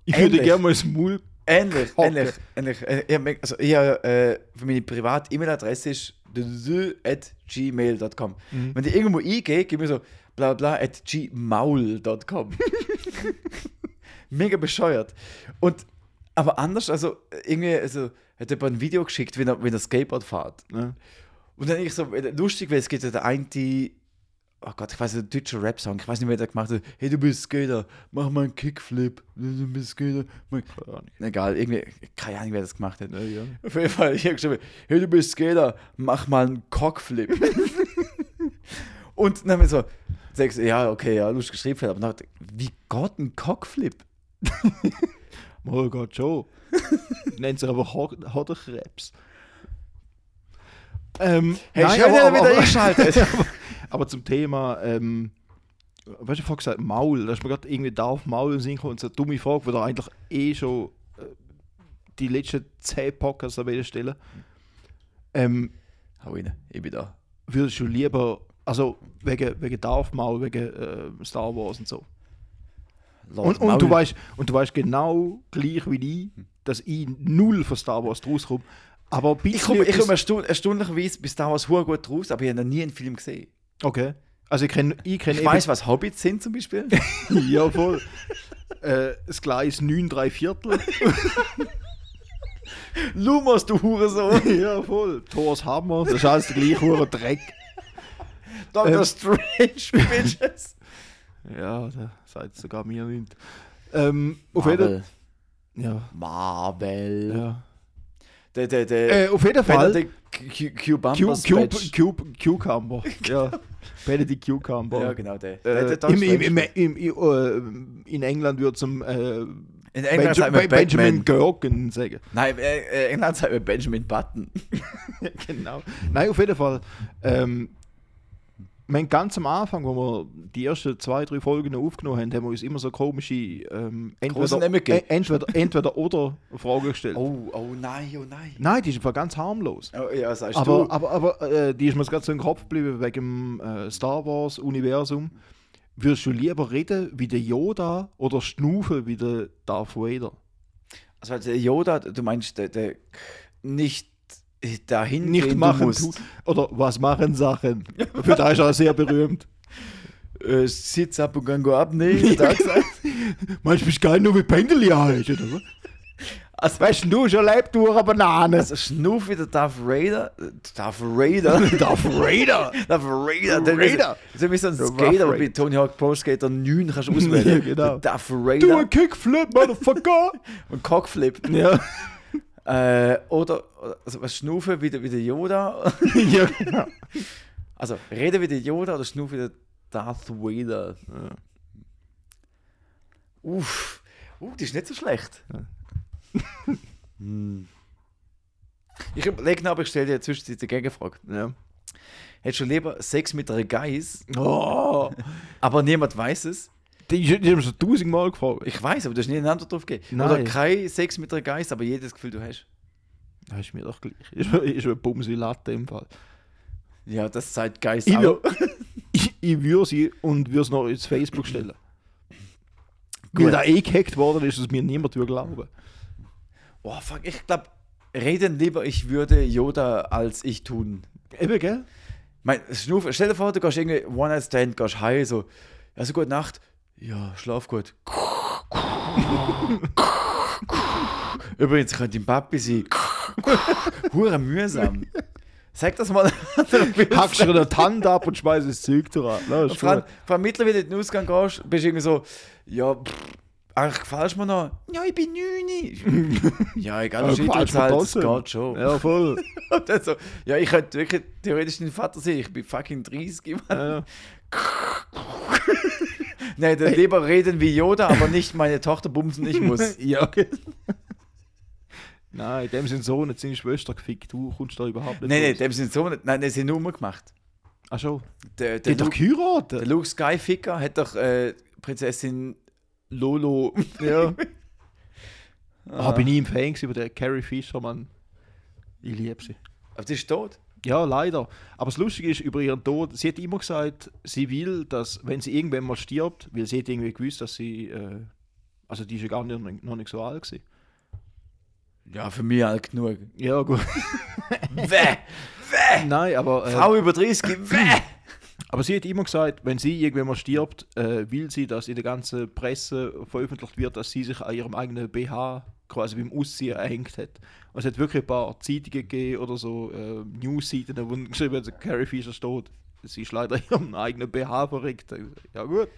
Ich würde gerne mal ins Maul. Ähnlich, Hocke. ähnlich, ähnlich. Äh, Ich also ich, hab, äh, für meine private E-Mail-Adresse ist gmail.com. Mhm. Wenn ich irgendwo eingehe, gib mir so bla bla at gmaul.com. Mega bescheuert. Und aber anders, also irgendwie, also hat jemand ein Video geschickt, wenn er, wenn er Skateboard fährt. Ja. Und dann ich so äh, lustig, weil es gibt ja der eine, die, oh Gott, ich weiß nicht, der deutsche Rap-Song, ich weiß nicht, wer der gemacht hat. Hey, du bist Skater, mach mal einen Kickflip. Du bist Skater. Mach. Egal, irgendwie, keine Ahnung, wer das gemacht hat. Ja, ja. Auf jeden Fall, ich habe geschrieben, hey, du bist Skater, mach mal einen Cockflip. Und dann haben wir so, du, ja, okay, ja, lustig geschrieben, aber dann, dachte ich, wie geht ein Cockflip? Oh Gott, schon. Nennt sich aber Hod- Hodderkrebs. Ähm, Hey, nein, schön, aber, er wieder eingeschaltet. aber, aber zum Thema, ähm, weißt du, ich vorhin gesagt, Maul, da ist mir gerade irgendwie da auf Maul im Sinn gekommen, und so eine dumme Frage, wo da eigentlich eh schon äh, die letzten 10 Podcasts an jeder Stelle. Ähm, Hau rein, ich bin da. würdest du lieber, also wegen, wegen Darth Maul, wegen äh, Star Wars und so. Und, und, du weißt, und du weißt genau gleich wie ich, dass ich null von Star Wars rauskomme. Aber Ich komme ich bisschen komm erstaun erstaunlicherweise bis da was hure gut raus, aber ich habe noch nie einen Film gesehen. Okay. Also ich kenne ich kenn Ich weiß, was Hobbits sind zum Beispiel. ja voll. äh, das Gleis 9, 3 Viertel. Lumos, du Hurensohn. ja voll. Thors Hammer, das ist alles der gleiche hure Dreck. Dr. Ähm. Strange, Bitches. Ja, da sagt sogar mir nicht. Ähm, auf jeden ja, Marvel. ja. Der, der, der. Äh, auf jeden Fall. Benedict Cucumber. ja. Benedict Cucumber. Ja, genau, der. Äh, der im, im, im, im, im, äh, in England würde zum äh, In England Benja sagt man Benjamin. Gurken sagen. Nein, äh, äh, England sagt man Benjamin Button. genau. Nein, auf jeden Fall. Ähm, haben ganz am Anfang, wo wir die ersten zwei, drei Folgen aufgenommen haben, haben wir uns immer so komische ähm, entweder, äh, entweder, entweder oder Fragen gestellt. Oh, oh nein, oh nein. Nein, die ist einfach ganz harmlos. Oh, ja, sagst Aber, du. aber, aber äh, die ist mir gerade so im Kopf geblieben wegen dem äh, Star Wars-Universum. Würdest du lieber reden wie der Yoda oder schnufen wie der Darth Vader? Also der Yoda, du meinst der, der nicht dahin Nicht machen musst. tu- Oder was machen Sachen? Für da ist er sehr berühmt. Äh, Sitz ab und gang go abnehmen. hat er gesagt. Manchmal bist du geil nur wie Pendeli heißt, oder was? Also, Weißt du, schon lebt durch eine Banane. also Schnuffi, der Darth Raider. äh, Darth Raider. Darth Raider. Darth Raider. der Raider. So wie so ein Skater, bei. Tony Hawk Pro Skater 9 kannst du auswählen. Ja, genau. Darth Du Raider ein Kickflip, Motherfucker. und Cockflip. ja. Äh, oder, also was Schnufe wie der, wie der Yoda. ja, genau. Also rede wie der Yoda oder Schnufe wie der Darth Vader. Uff. Uh, die ist nicht so schlecht. Hm. Ich überlege noch, aber ich stelle dir zwischendurch die Gegenfrage. ja. Hättest du lieber Sex mit einer Geiss, Oh. aber niemand weiß es? Die, die haben schon tausendmal gefragt. Ich weiß, aber du hast nie eine Antwort drauf gegeben. Nein. Oder kein Sex mit einer Geiss, aber jedes Gefühl, du hast. Das ist mir doch gleich. Ist, ist ein Bums wie Latte im Fall. Ja, das sagt Geiss Ich, auch. wür- ich, ich würde sie und würde es noch ins Facebook stellen. Weil Gut. da eh gehackt worden ist, dass mir niemand würde glauben. Oh, fuck, ich glaube, reden lieber, ich würde Yoda als ich tun. Eben, gell? Mein, stell dir vor, du gehst irgendwie One-Night-Stand, gehst heim, so, also gute Nacht. Ja, schlaf gut. Übrigens, könnte dein Papi sein. Hure mühsam. Sag das mal. Hackst du dir die Hand ab und schmeißt das Zeug dran. Ist Vor allem, allem mittlerweile in den Ausgang gehst, bist du irgendwie so, ja, pff, eigentlich gefällst du mir noch. Ja, ich bin 9. ja, egal, gefällst mir halt, das geht schon. Ja, voll. Und dann so, ja, ich könnte wirklich theoretisch dein Vater sein, ich bin fucking 30. Mann. ja. Nein, dann lieber reden wie Yoda, aber nicht meine Tochter bumsen, ich muss. ja, okay. Nein, in dem sind so nicht seine Schwester gefickt. Du kommst da überhaupt nicht Nein, nein, dem sind so nicht, nein, das sind nur gemacht. Ach schon. Der, Die der, hat doch Luke, geheiratet. der Luke Skyficker hat doch äh, Prinzessin Lolo. Ja. Ah, bin ich im Fan von der Carrie Fisher, Mann. Ich liebe sie. Aber die ist tot. Ja, leider. Aber das Lustige ist, über ihren Tod, sie hat immer gesagt, sie will, dass, wenn sie irgendwann mal stirbt, weil sie hat irgendwie gewusst, dass sie, äh, also die ist ja gar nicht, noch nicht so alt gewesen. Ja, für mich alt genug. Ja, gut. Wäh! Wäh! Nein, aber, äh, Frau über 30, wäh! aber sie hat immer gesagt, wenn sie irgendwann mal stirbt, äh, will sie, dass in der ganzen Presse veröffentlicht wird, dass sie sich an ihrem eigenen BH quasi beim Ausziehen erhängt hat. Und es hat wirklich ein paar Zeitungen gegeben oder so äh, News-Seiten, wo geschrieben hat, Carrie Fisher ist tot. Sie ist leider in ihrem eigenen BH verreckt. Ja gut.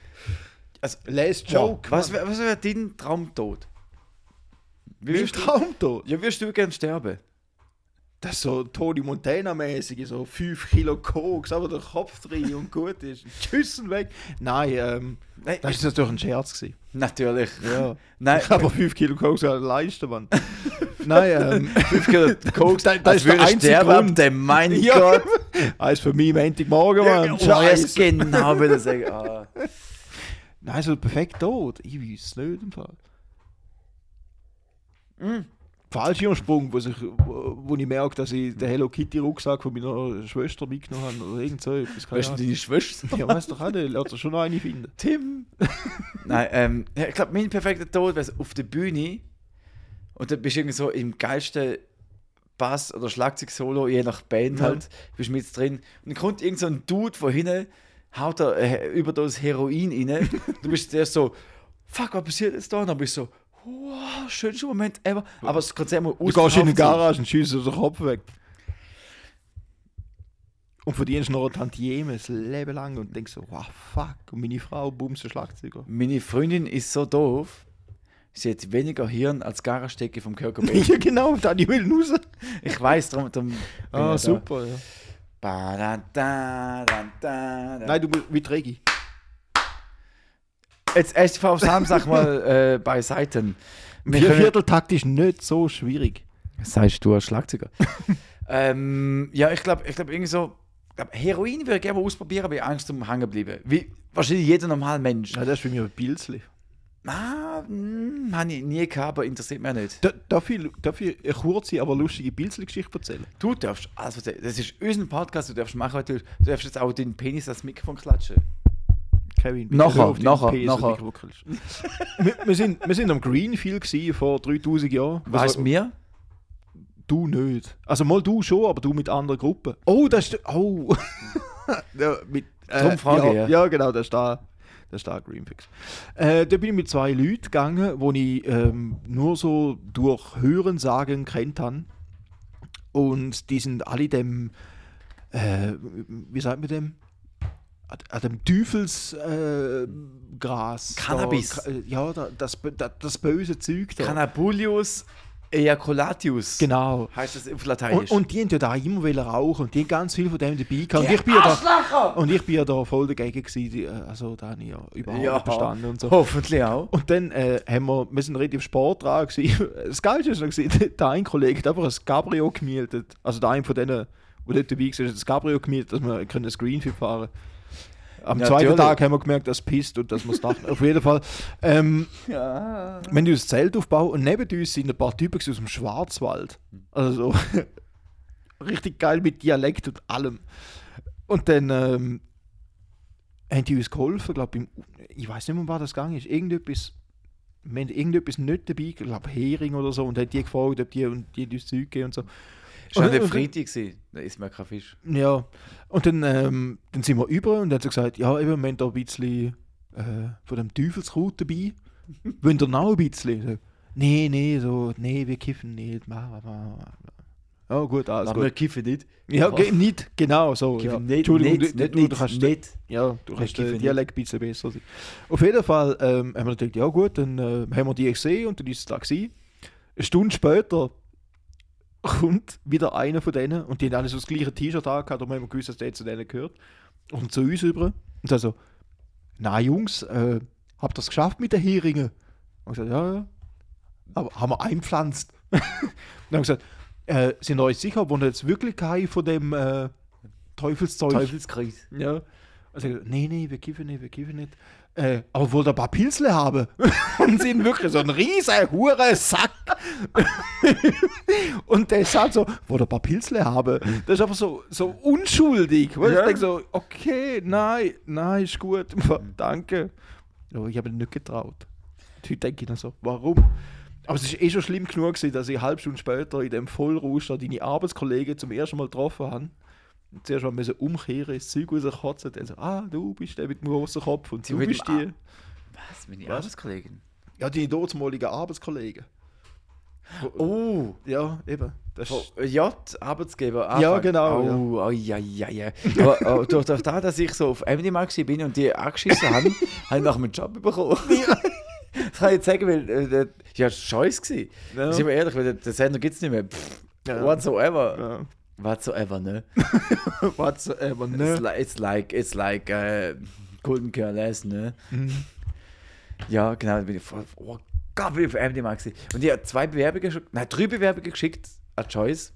Also, Last Joke. Was wäre was wär dein Traumtod? Wie Mein Traumtod. ja, wirst du gern sterben? Das ist so Tony Montana-mäßig, so 5 Kilo Koks, aber der Kopf drin und gut ist. Tschüssen weg. Nein, ähm, Nein, das ist natürlich ein Scherz gewesen. natürlich. Ja. Nein, Ich habe 5 Kilo Koks an der Leiste, Mann. Nein, ähm, 5 Kilo Koks, Das- das das ist der würde einzige Grund. mein Ja. Gott. eins für mich Montagmorgen, Mann. Oh, jetzt Scheiße. genau will ich sagen. Ah. Nein, so perfekt tot. Ich weiß es nicht im Fall. Mm. Fallschirmsprung, wo, sich, wo, wo ich merke, dass ich den Hello Kitty Rucksack von meiner Schwester mitgenommen habe oder irgend so etwas. Weißt du, deine Schwester? Ja, weißt doch auch nicht, lässt sich schon noch eine finden. Tim. Nein, ähm, ich glaube, mein perfekter Tod wäre auf der Bühne und dann bist du irgendwie so im geilsten Bass- oder Schlagzeug-Solo, je nach Band Ja. halt, bist du mit drin. Und dann kommt irgend so ein Dude von hinten, haut da äh, Überdosis Heroin rein. du bist zuerst so, fuck, was passiert jetzt da? Und dann bist du so, wow, schönster Moment ever. Aber das Konzert muss Du gehst in die. Garage und schießt dir den Kopf weg. Und verdienst noch ein Tantieme das Leben lang und denkst so, wow, fuck. Und meine Frau bumst den Schlagzeuger. Meine Freundin ist so doof, sie hat weniger Hirn als Garastecke vom Cobain. ja, genau, dann ich will raus. Ich weiß, darum, darum Ah, super, ja. Da. Ba, da, da, da, da, da. Nein, du musst wie Regi. Jetzt STV auf Samstag mal äh, beiseite. Wir Vier können- Vierteltakt ist nicht so schwierig. Sagst du als Schlagzeuger? ähm, ja, ich glaube, ich glaub, irgendwie so. Glaub, Heroin würde ich gerne mal ausprobieren, aber ich habe Angst um hängen bleiben. Wie wahrscheinlich jeder normale Mensch. Ja, das ist für mich ein Pilzli. Ah, hm, habe ich nie gehabt, aber interessiert mich nicht. Da, darf, ich, darf ich eine kurze, aber lustige Pilzli-Geschichte erzählen? Du darfst alles erzählen. Das ist unser Podcast, du darfst machen, du. Du darfst jetzt auch deinen Penis als Mikrofon klatschen. Kevin, bitte Nachher, nachher, nachher. wir, wir, sind, wir sind am Greenfield gewesen, vor 3000 Jahren. Was Also, mir? du nicht. Also mal du schon, aber du mit anderen Gruppen. Oh, das ist. Oh! ja, mit, äh, frage ja, ja. ja, genau, das ist da. Das ist da Greenfix. Äh, da bin ich mit zwei Leuten gegangen, die ich ähm, nur so durch Hören sagen kennt habe. Und die sind alle dem. Äh, wie sagt man dem? An- dem Teufelsgras. Äh, Cannabis. Da, äh, ja, da, das, das, das böse Zeug da. Cannabulius ejaculatius. Genau. Heißt das auf Und, Lateinisch. und die haben ja da immer wollen rauchen und die haben ganz viel von dem dabei gehabt. Und ich bin ja da, und ich bin ja da voll dagegen gewesen. äh, Also da habe ich ja überhaupt Ja. bestanden und so. Hoffentlich auch. Und dann äh, haben wir, wir sind relativ spät dran gewesen. Das Geilste ist noch gewesen, der ein Kollege hat einfach ein Cabrio gemietet. Also der eine von denen, der dort dabei war, hat ein Cabrio gemietet, dass wir können ein Screenfit fahren Am Ja, zweiten natürlich. Tag haben wir gemerkt, dass es pisst und dass wir es dachten. Auf jeden Fall. Ähm, Ja. wir haben uns ein Zelt aufgebaut und neben uns sind ein paar Typen aus dem Schwarzwald. Also so richtig geil mit Dialekt und allem. Und dann ähm, haben die uns geholfen, glaube ich, ich weiß nicht mehr, was das gegangen ist. Irgendetwas, wir haben irgendetwas nicht dabei, ich glaube Hering oder so, und haben die gefragt, ob die, und die uns Zeug gegeben und so. Schon der Freitag gewesen. Da isst man kein Fisch. Ja, und dann, ähm, dann sind wir über und dann hat sie gesagt, ja, eben, wir haben da ein bisschen äh, von dem Teufelskraut dabei. Wollt ihr noch ein bisschen? So, nee, nee, so, nee, wir kiffen nicht. Ja, gut, alles Aber wir gut. kiffen nicht. Ja, ge- nicht, genau so. Ja. Nicht, Entschuldigung, nicht, du, nicht, du, nicht, du kannst, nicht. Ja, du kannst den. Dialekt ein bisschen besser sein. Auf jeden Fall ähm, haben wir gedacht, ja gut, dann äh, haben wir die gesehen und dann ist es da gewesen. Eine Stunde später kommt wieder einer von denen und die haben alle so das gleiche T-Shirt angehabt, darum haben wir gewusst, dass der zu denen gehört. Und zu uns über und sagt so, na Jungs, äh, habt ihr es geschafft mit den Heringen? Und ich gesagt, ja, ja. Aber haben wir einpflanzt? dann haben wir gesagt, äh, sind euch sicher, wollen jetzt wirklich kein von dem äh, Teufelszeug? Teufelskreis. Ja. Also, nee, nee, wir kiffen nicht, wir kiffen nicht. Äh, aber wollt ihr ein paar Pilzle haben? und sind wirklich so ein riesen hure Sack. Und der sagt so, wollt ihr ein paar Pilzle haben? Das ist einfach so, so unschuldig. Weil Ja. Ich denke so, okay, nein, nein, ist gut, danke. Aber ich habe ihn nicht getraut. Und Heute denke ich dann so, warum? Aber es ist eh schon schlimm genug, gewesen, dass ich eine halbe Stunde später in dem Vollrausch da deine Arbeitskollegen zum ersten Mal getroffen habe. Und zuerst mal müssen umkehren, das Zeug rauskotzen. Dann so, ah, du bist der mit dem großen Kopf und du bist die. Was? Meine Was? Arbeitskollegin? Ja, die dortmaligen Arbeitskollegen. Oh. Ja, eben. Das J, Arbeitsgeber. Ja, Anfang. genau, ja. Oh, oh ja, ja, ja. Aber oh, durch, durch das, dass ich so auf gewesen bin und die angeschissen haben, habe ich nach einem Job bekommen. das kann ich jetzt sagen, weil äh, ja, das war scheiße. gewesen. Ja. Sind wir ehrlich, weil der Sender gibt es nicht mehr. Pff, Ja. Whatsoever. ja. Whatsoever, ne? Whatsoever, It's, ne? like, it's like, it's like, uh, couldn't care less, ne? Mhm. Ja, genau, da bin ich voll, oh Gott, ich auf MDMA gewesen. Und ich habe zwei Bewerbungen, nein, drei Bewerbungen geschickt an Choice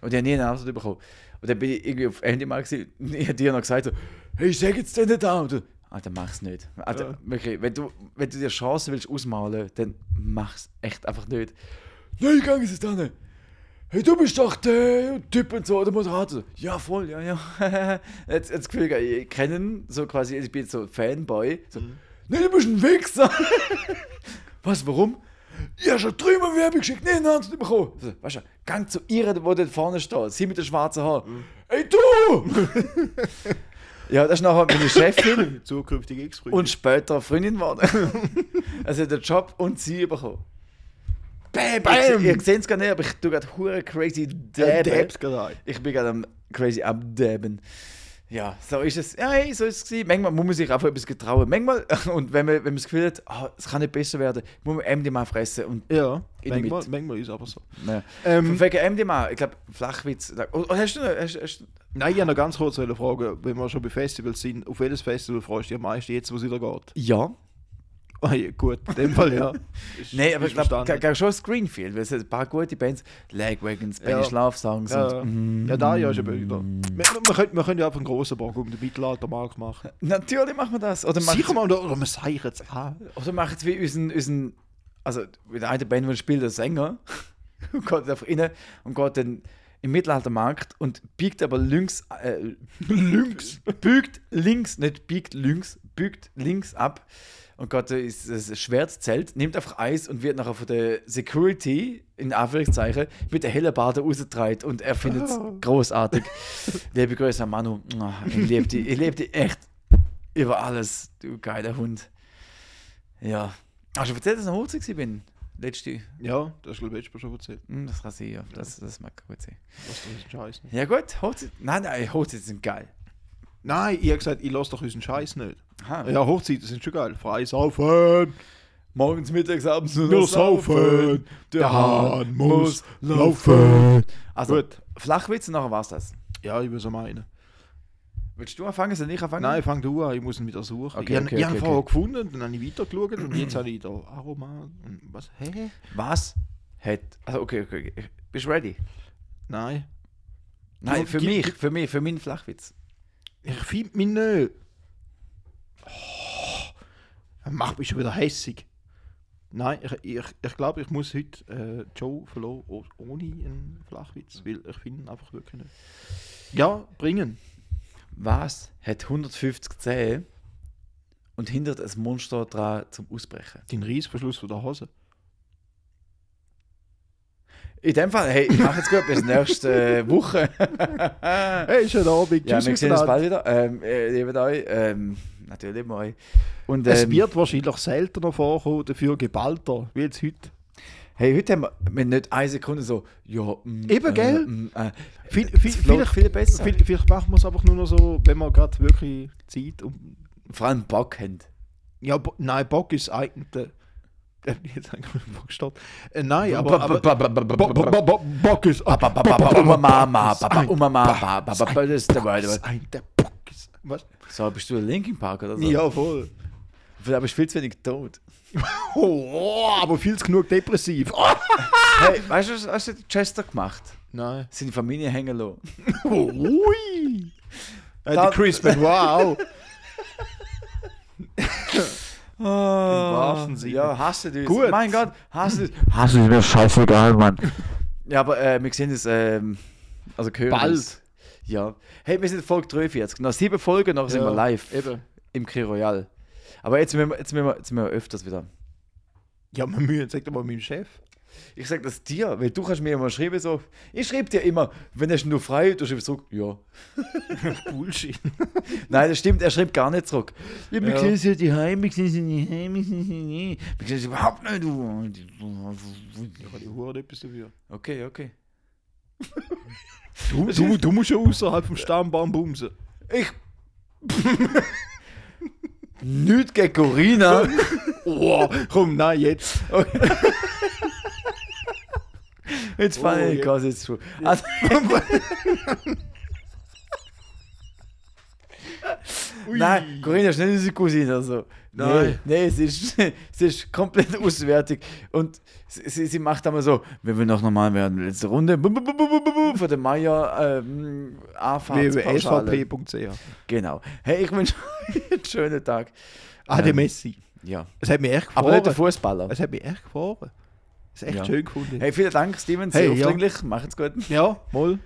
und ich habe nie eine Antwort bekommen. Und dann bin ich irgendwie auf MDMA gewesen und ich habe dir noch gesagt so, hey, sag jetzt den nicht an. Und du, Alter, mach's nicht. Alter, Ja. wirklich, wenn du, wenn du dir Chancen willst ausmalen, dann mach's echt einfach nicht. Nein, gang ist es dann. Hey, du bist doch der Typ und so, der Moderator. Ja, voll, ja, ja. jetzt, jetzt Gefühl, ich kenne so quasi, ich bin so Fanboy. So, Nein, du bist ein Wichser. Was, warum? Ja, schon dreimal Werbung geschickt, nee, eine Antwort bekommen. So, weißt du, gang zu ihr, wo dort vorne steht, sie mit den schwarzen Haaren. Hey, du! ja, das ist nachher meine Chefin Zukünftige Ex-Freundin. und später Freundin geworden. also den Job und sie bekommen. Bam! Bam! Ihr, ihr seht es gar nicht, aber ich tue gerade hure crazy dabben. Ich bin gerade am crazy abdabben. Ja, so ist es. Ja, hey, so ist es gewesen. Manchmal muss man sich einfach etwas getrauen. Manchmal, und wenn man, wenn man das Gefühl hat, ah, es kann nicht besser werden, muss man MDMA fressen. Und, Ja, manchmal, manchmal ist es aber so. ja. Ähm, Wegen MDMA, ich glaube, Flachwitz. Oh, oh, hast du noch, hast, hast, Nein, ich habe noch ganz kurz eine Frage, wenn wir schon bei Festivals sind, auf welches Festival freust du dich am meisten jetzt, wo es wieder geht? Ja. Ja, gut, in dem Fall ja. Ist- Nein, aber ich glaube, schon Screenfield, weil es ein paar gute Bands, Lagwagons, Benny Ja. Schlafsongs Ja, und. ja, da ja ist eben wieder. Wir, können, wir können ja einfach einen grossen Bock um den Mittelaltermarkt machen. Natürlich machen wir das. Oder Sicher mal, oder, oder wir sagen es an. oder machen es wie unseren, unseren. Also, mit der einen Band, wo spielt der Sänger, und geht einfach rein und geht dann im Mittelaltermarkt und biegt aber links. Äh, links? Biegt links, nicht biegt links, biegt links ab und geht ins das Schwertzelt, nimmt einfach Eis und wird nachher von der Security, in Anführungszeichen, mit der hellen Bade rausgetragen und er findet es Oh. großartig. Liebe Grüße an Manu. Ich liebe dich, ich liebe dich echt über alles, du geiler Hund. Ja. Hast du erzählt, dass ich nach Hochzeit gewesen bin? Letzte. Ja, das ist, glaube ich, letztes Mal schon erzählt. Hm, das kann sein, ja. Das, das mag gut sein. Das ist ein Scheiß nicht. Ja gut, Hochzeit. Nein, nein, Hochzeit sind geil. Nein, ich habe gesagt, ich lasse doch unseren Scheiß nicht. Aha. Ja, Hochzeiten sind schon geil. Frei saufen. Morgens, mittags, abends nur Nur saufen. Der Hahn muss laufen. Also, Gut. Flachwitz und nachher war's das. Ja, ich will so meinen. Willst du anfangen? Soll ich anfangen? Nein, fang du an, ich muss ihn wieder suchen. Okay, ich okay, ich habe okay, ihn vorher okay. gefunden, dann habe ich weitergeschaut und jetzt habe ich da Aroma und was? Hä? Was hat. Also, okay, okay. okay. Bist du ready? Nein. Nein, für gib- mich, für mich, für meinen Flachwitz. Ich finde mich nicht. Oh, macht mich schon wieder hässig. Nein, ich, ich, ich glaube, ich muss heute äh, Joe verloren oh- ohne einen Flachwitz, weil ich finde ihn einfach wirklich nicht. Ja, bringen. Was hat 150 Zähne und hindert ein Monster daran zum Ausbrechen? Den Reissverschluss von der Hose. In dem Fall, hey, ich mache jetzt gut bis nächste äh, Woche. Hey, schönen Abend. ja, Tschüss wir sehen uns bald wieder. Ähm, äh, lieben euch. Ähm, natürlich euch. Und, Es ähm, wird wahrscheinlich seltener vorkommen, dafür geballter, wie jetzt heute. Hey, heute haben wir, nicht eine Sekunde so, ja, mm, Eben, gell? mm, äh, Viel, es viel, vielleicht, viel besser. viel, vielleicht machen wir es einfach nur noch so, wenn wir gerade wirklich Zeit und. Vor allem Bock haben. Ja, Bo nein, Bock ist eigentlich. Äh, jetzt eigentlich Bock. Äh, nein, aber. aber Bo Bo Bo Bo Bock ist. Mama, Mama, das ist der. Ein, der Bock ist. Was? So, bist du der Linkin Park oder so? Ja, voll. Aber viel zu wenig tot. Oh, aber viel zu genug depressiv. Hey, weißt du, was hast du Chester gemacht? Nein. Seine Familie hängen lassen. Ui. Äh, der Chris Benoit auch. Im wahrsten Sinne. Ja, hasse dich. Gut. Mein Gott, hasse dich. Hasse ist mir scheißegal, Mann. Ja, aber äh, wir sehen es, ähm, also hören Bald. uns. Ja. Hey, wir sind in Folge 43. Noch sieben Folgen, noch sind Ja, wir live. eben. Im Cri Royal. Aber jetzt müssen, wir, jetzt, müssen wir, jetzt müssen wir öfters wieder. Ja, man mühe, sag doch mal meinem Chef. Ich sag das dir, weil du kannst mir immer schreiben so, ich schreibe dir immer, wenn er nur frei, du schreibst zurück, ja. Bullshit. Nein, das stimmt, er schreibt gar nicht zurück. Ja, wir sehen sie die heim, wir sehen sie nicht heim, wir sehen sie nicht. Wir sehen sie überhaupt nicht, du. Ich habe die Hure nicht etwas dafür. Okay, okay. Du, du, du musst ja außerhalb vom Stammbaum bumsen. Ich. Nicht gegen Corinna. Oh, komm, nein, jetzt. Jetzt Ich ja. quasi jetzt schon. Also, nein, Corinna ist nicht unsere Cousine. Also. Nein. Nee, nee es, ist, es ist komplett auswärtig. Und sie, sie, sie macht einmal so, wenn wir noch normal werden, letzte Runde, bu, bu, bu, von der Meier ähm, www.svp.ch Genau. Hey, ich wünsche euch einen schönen Tag. Ah, der Ähm, Messi. Ja. Es hat mich echt gefreut. Aber nicht der Fußballer. Es hat mich echt gefreut. Es ist echt Ja. schön gefunden. Hey, vielen Dank, Steven. Hey, Sehr ja. aufdringlich. Macht's gut. Ja, mal.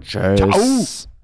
Tschüss. Ciao.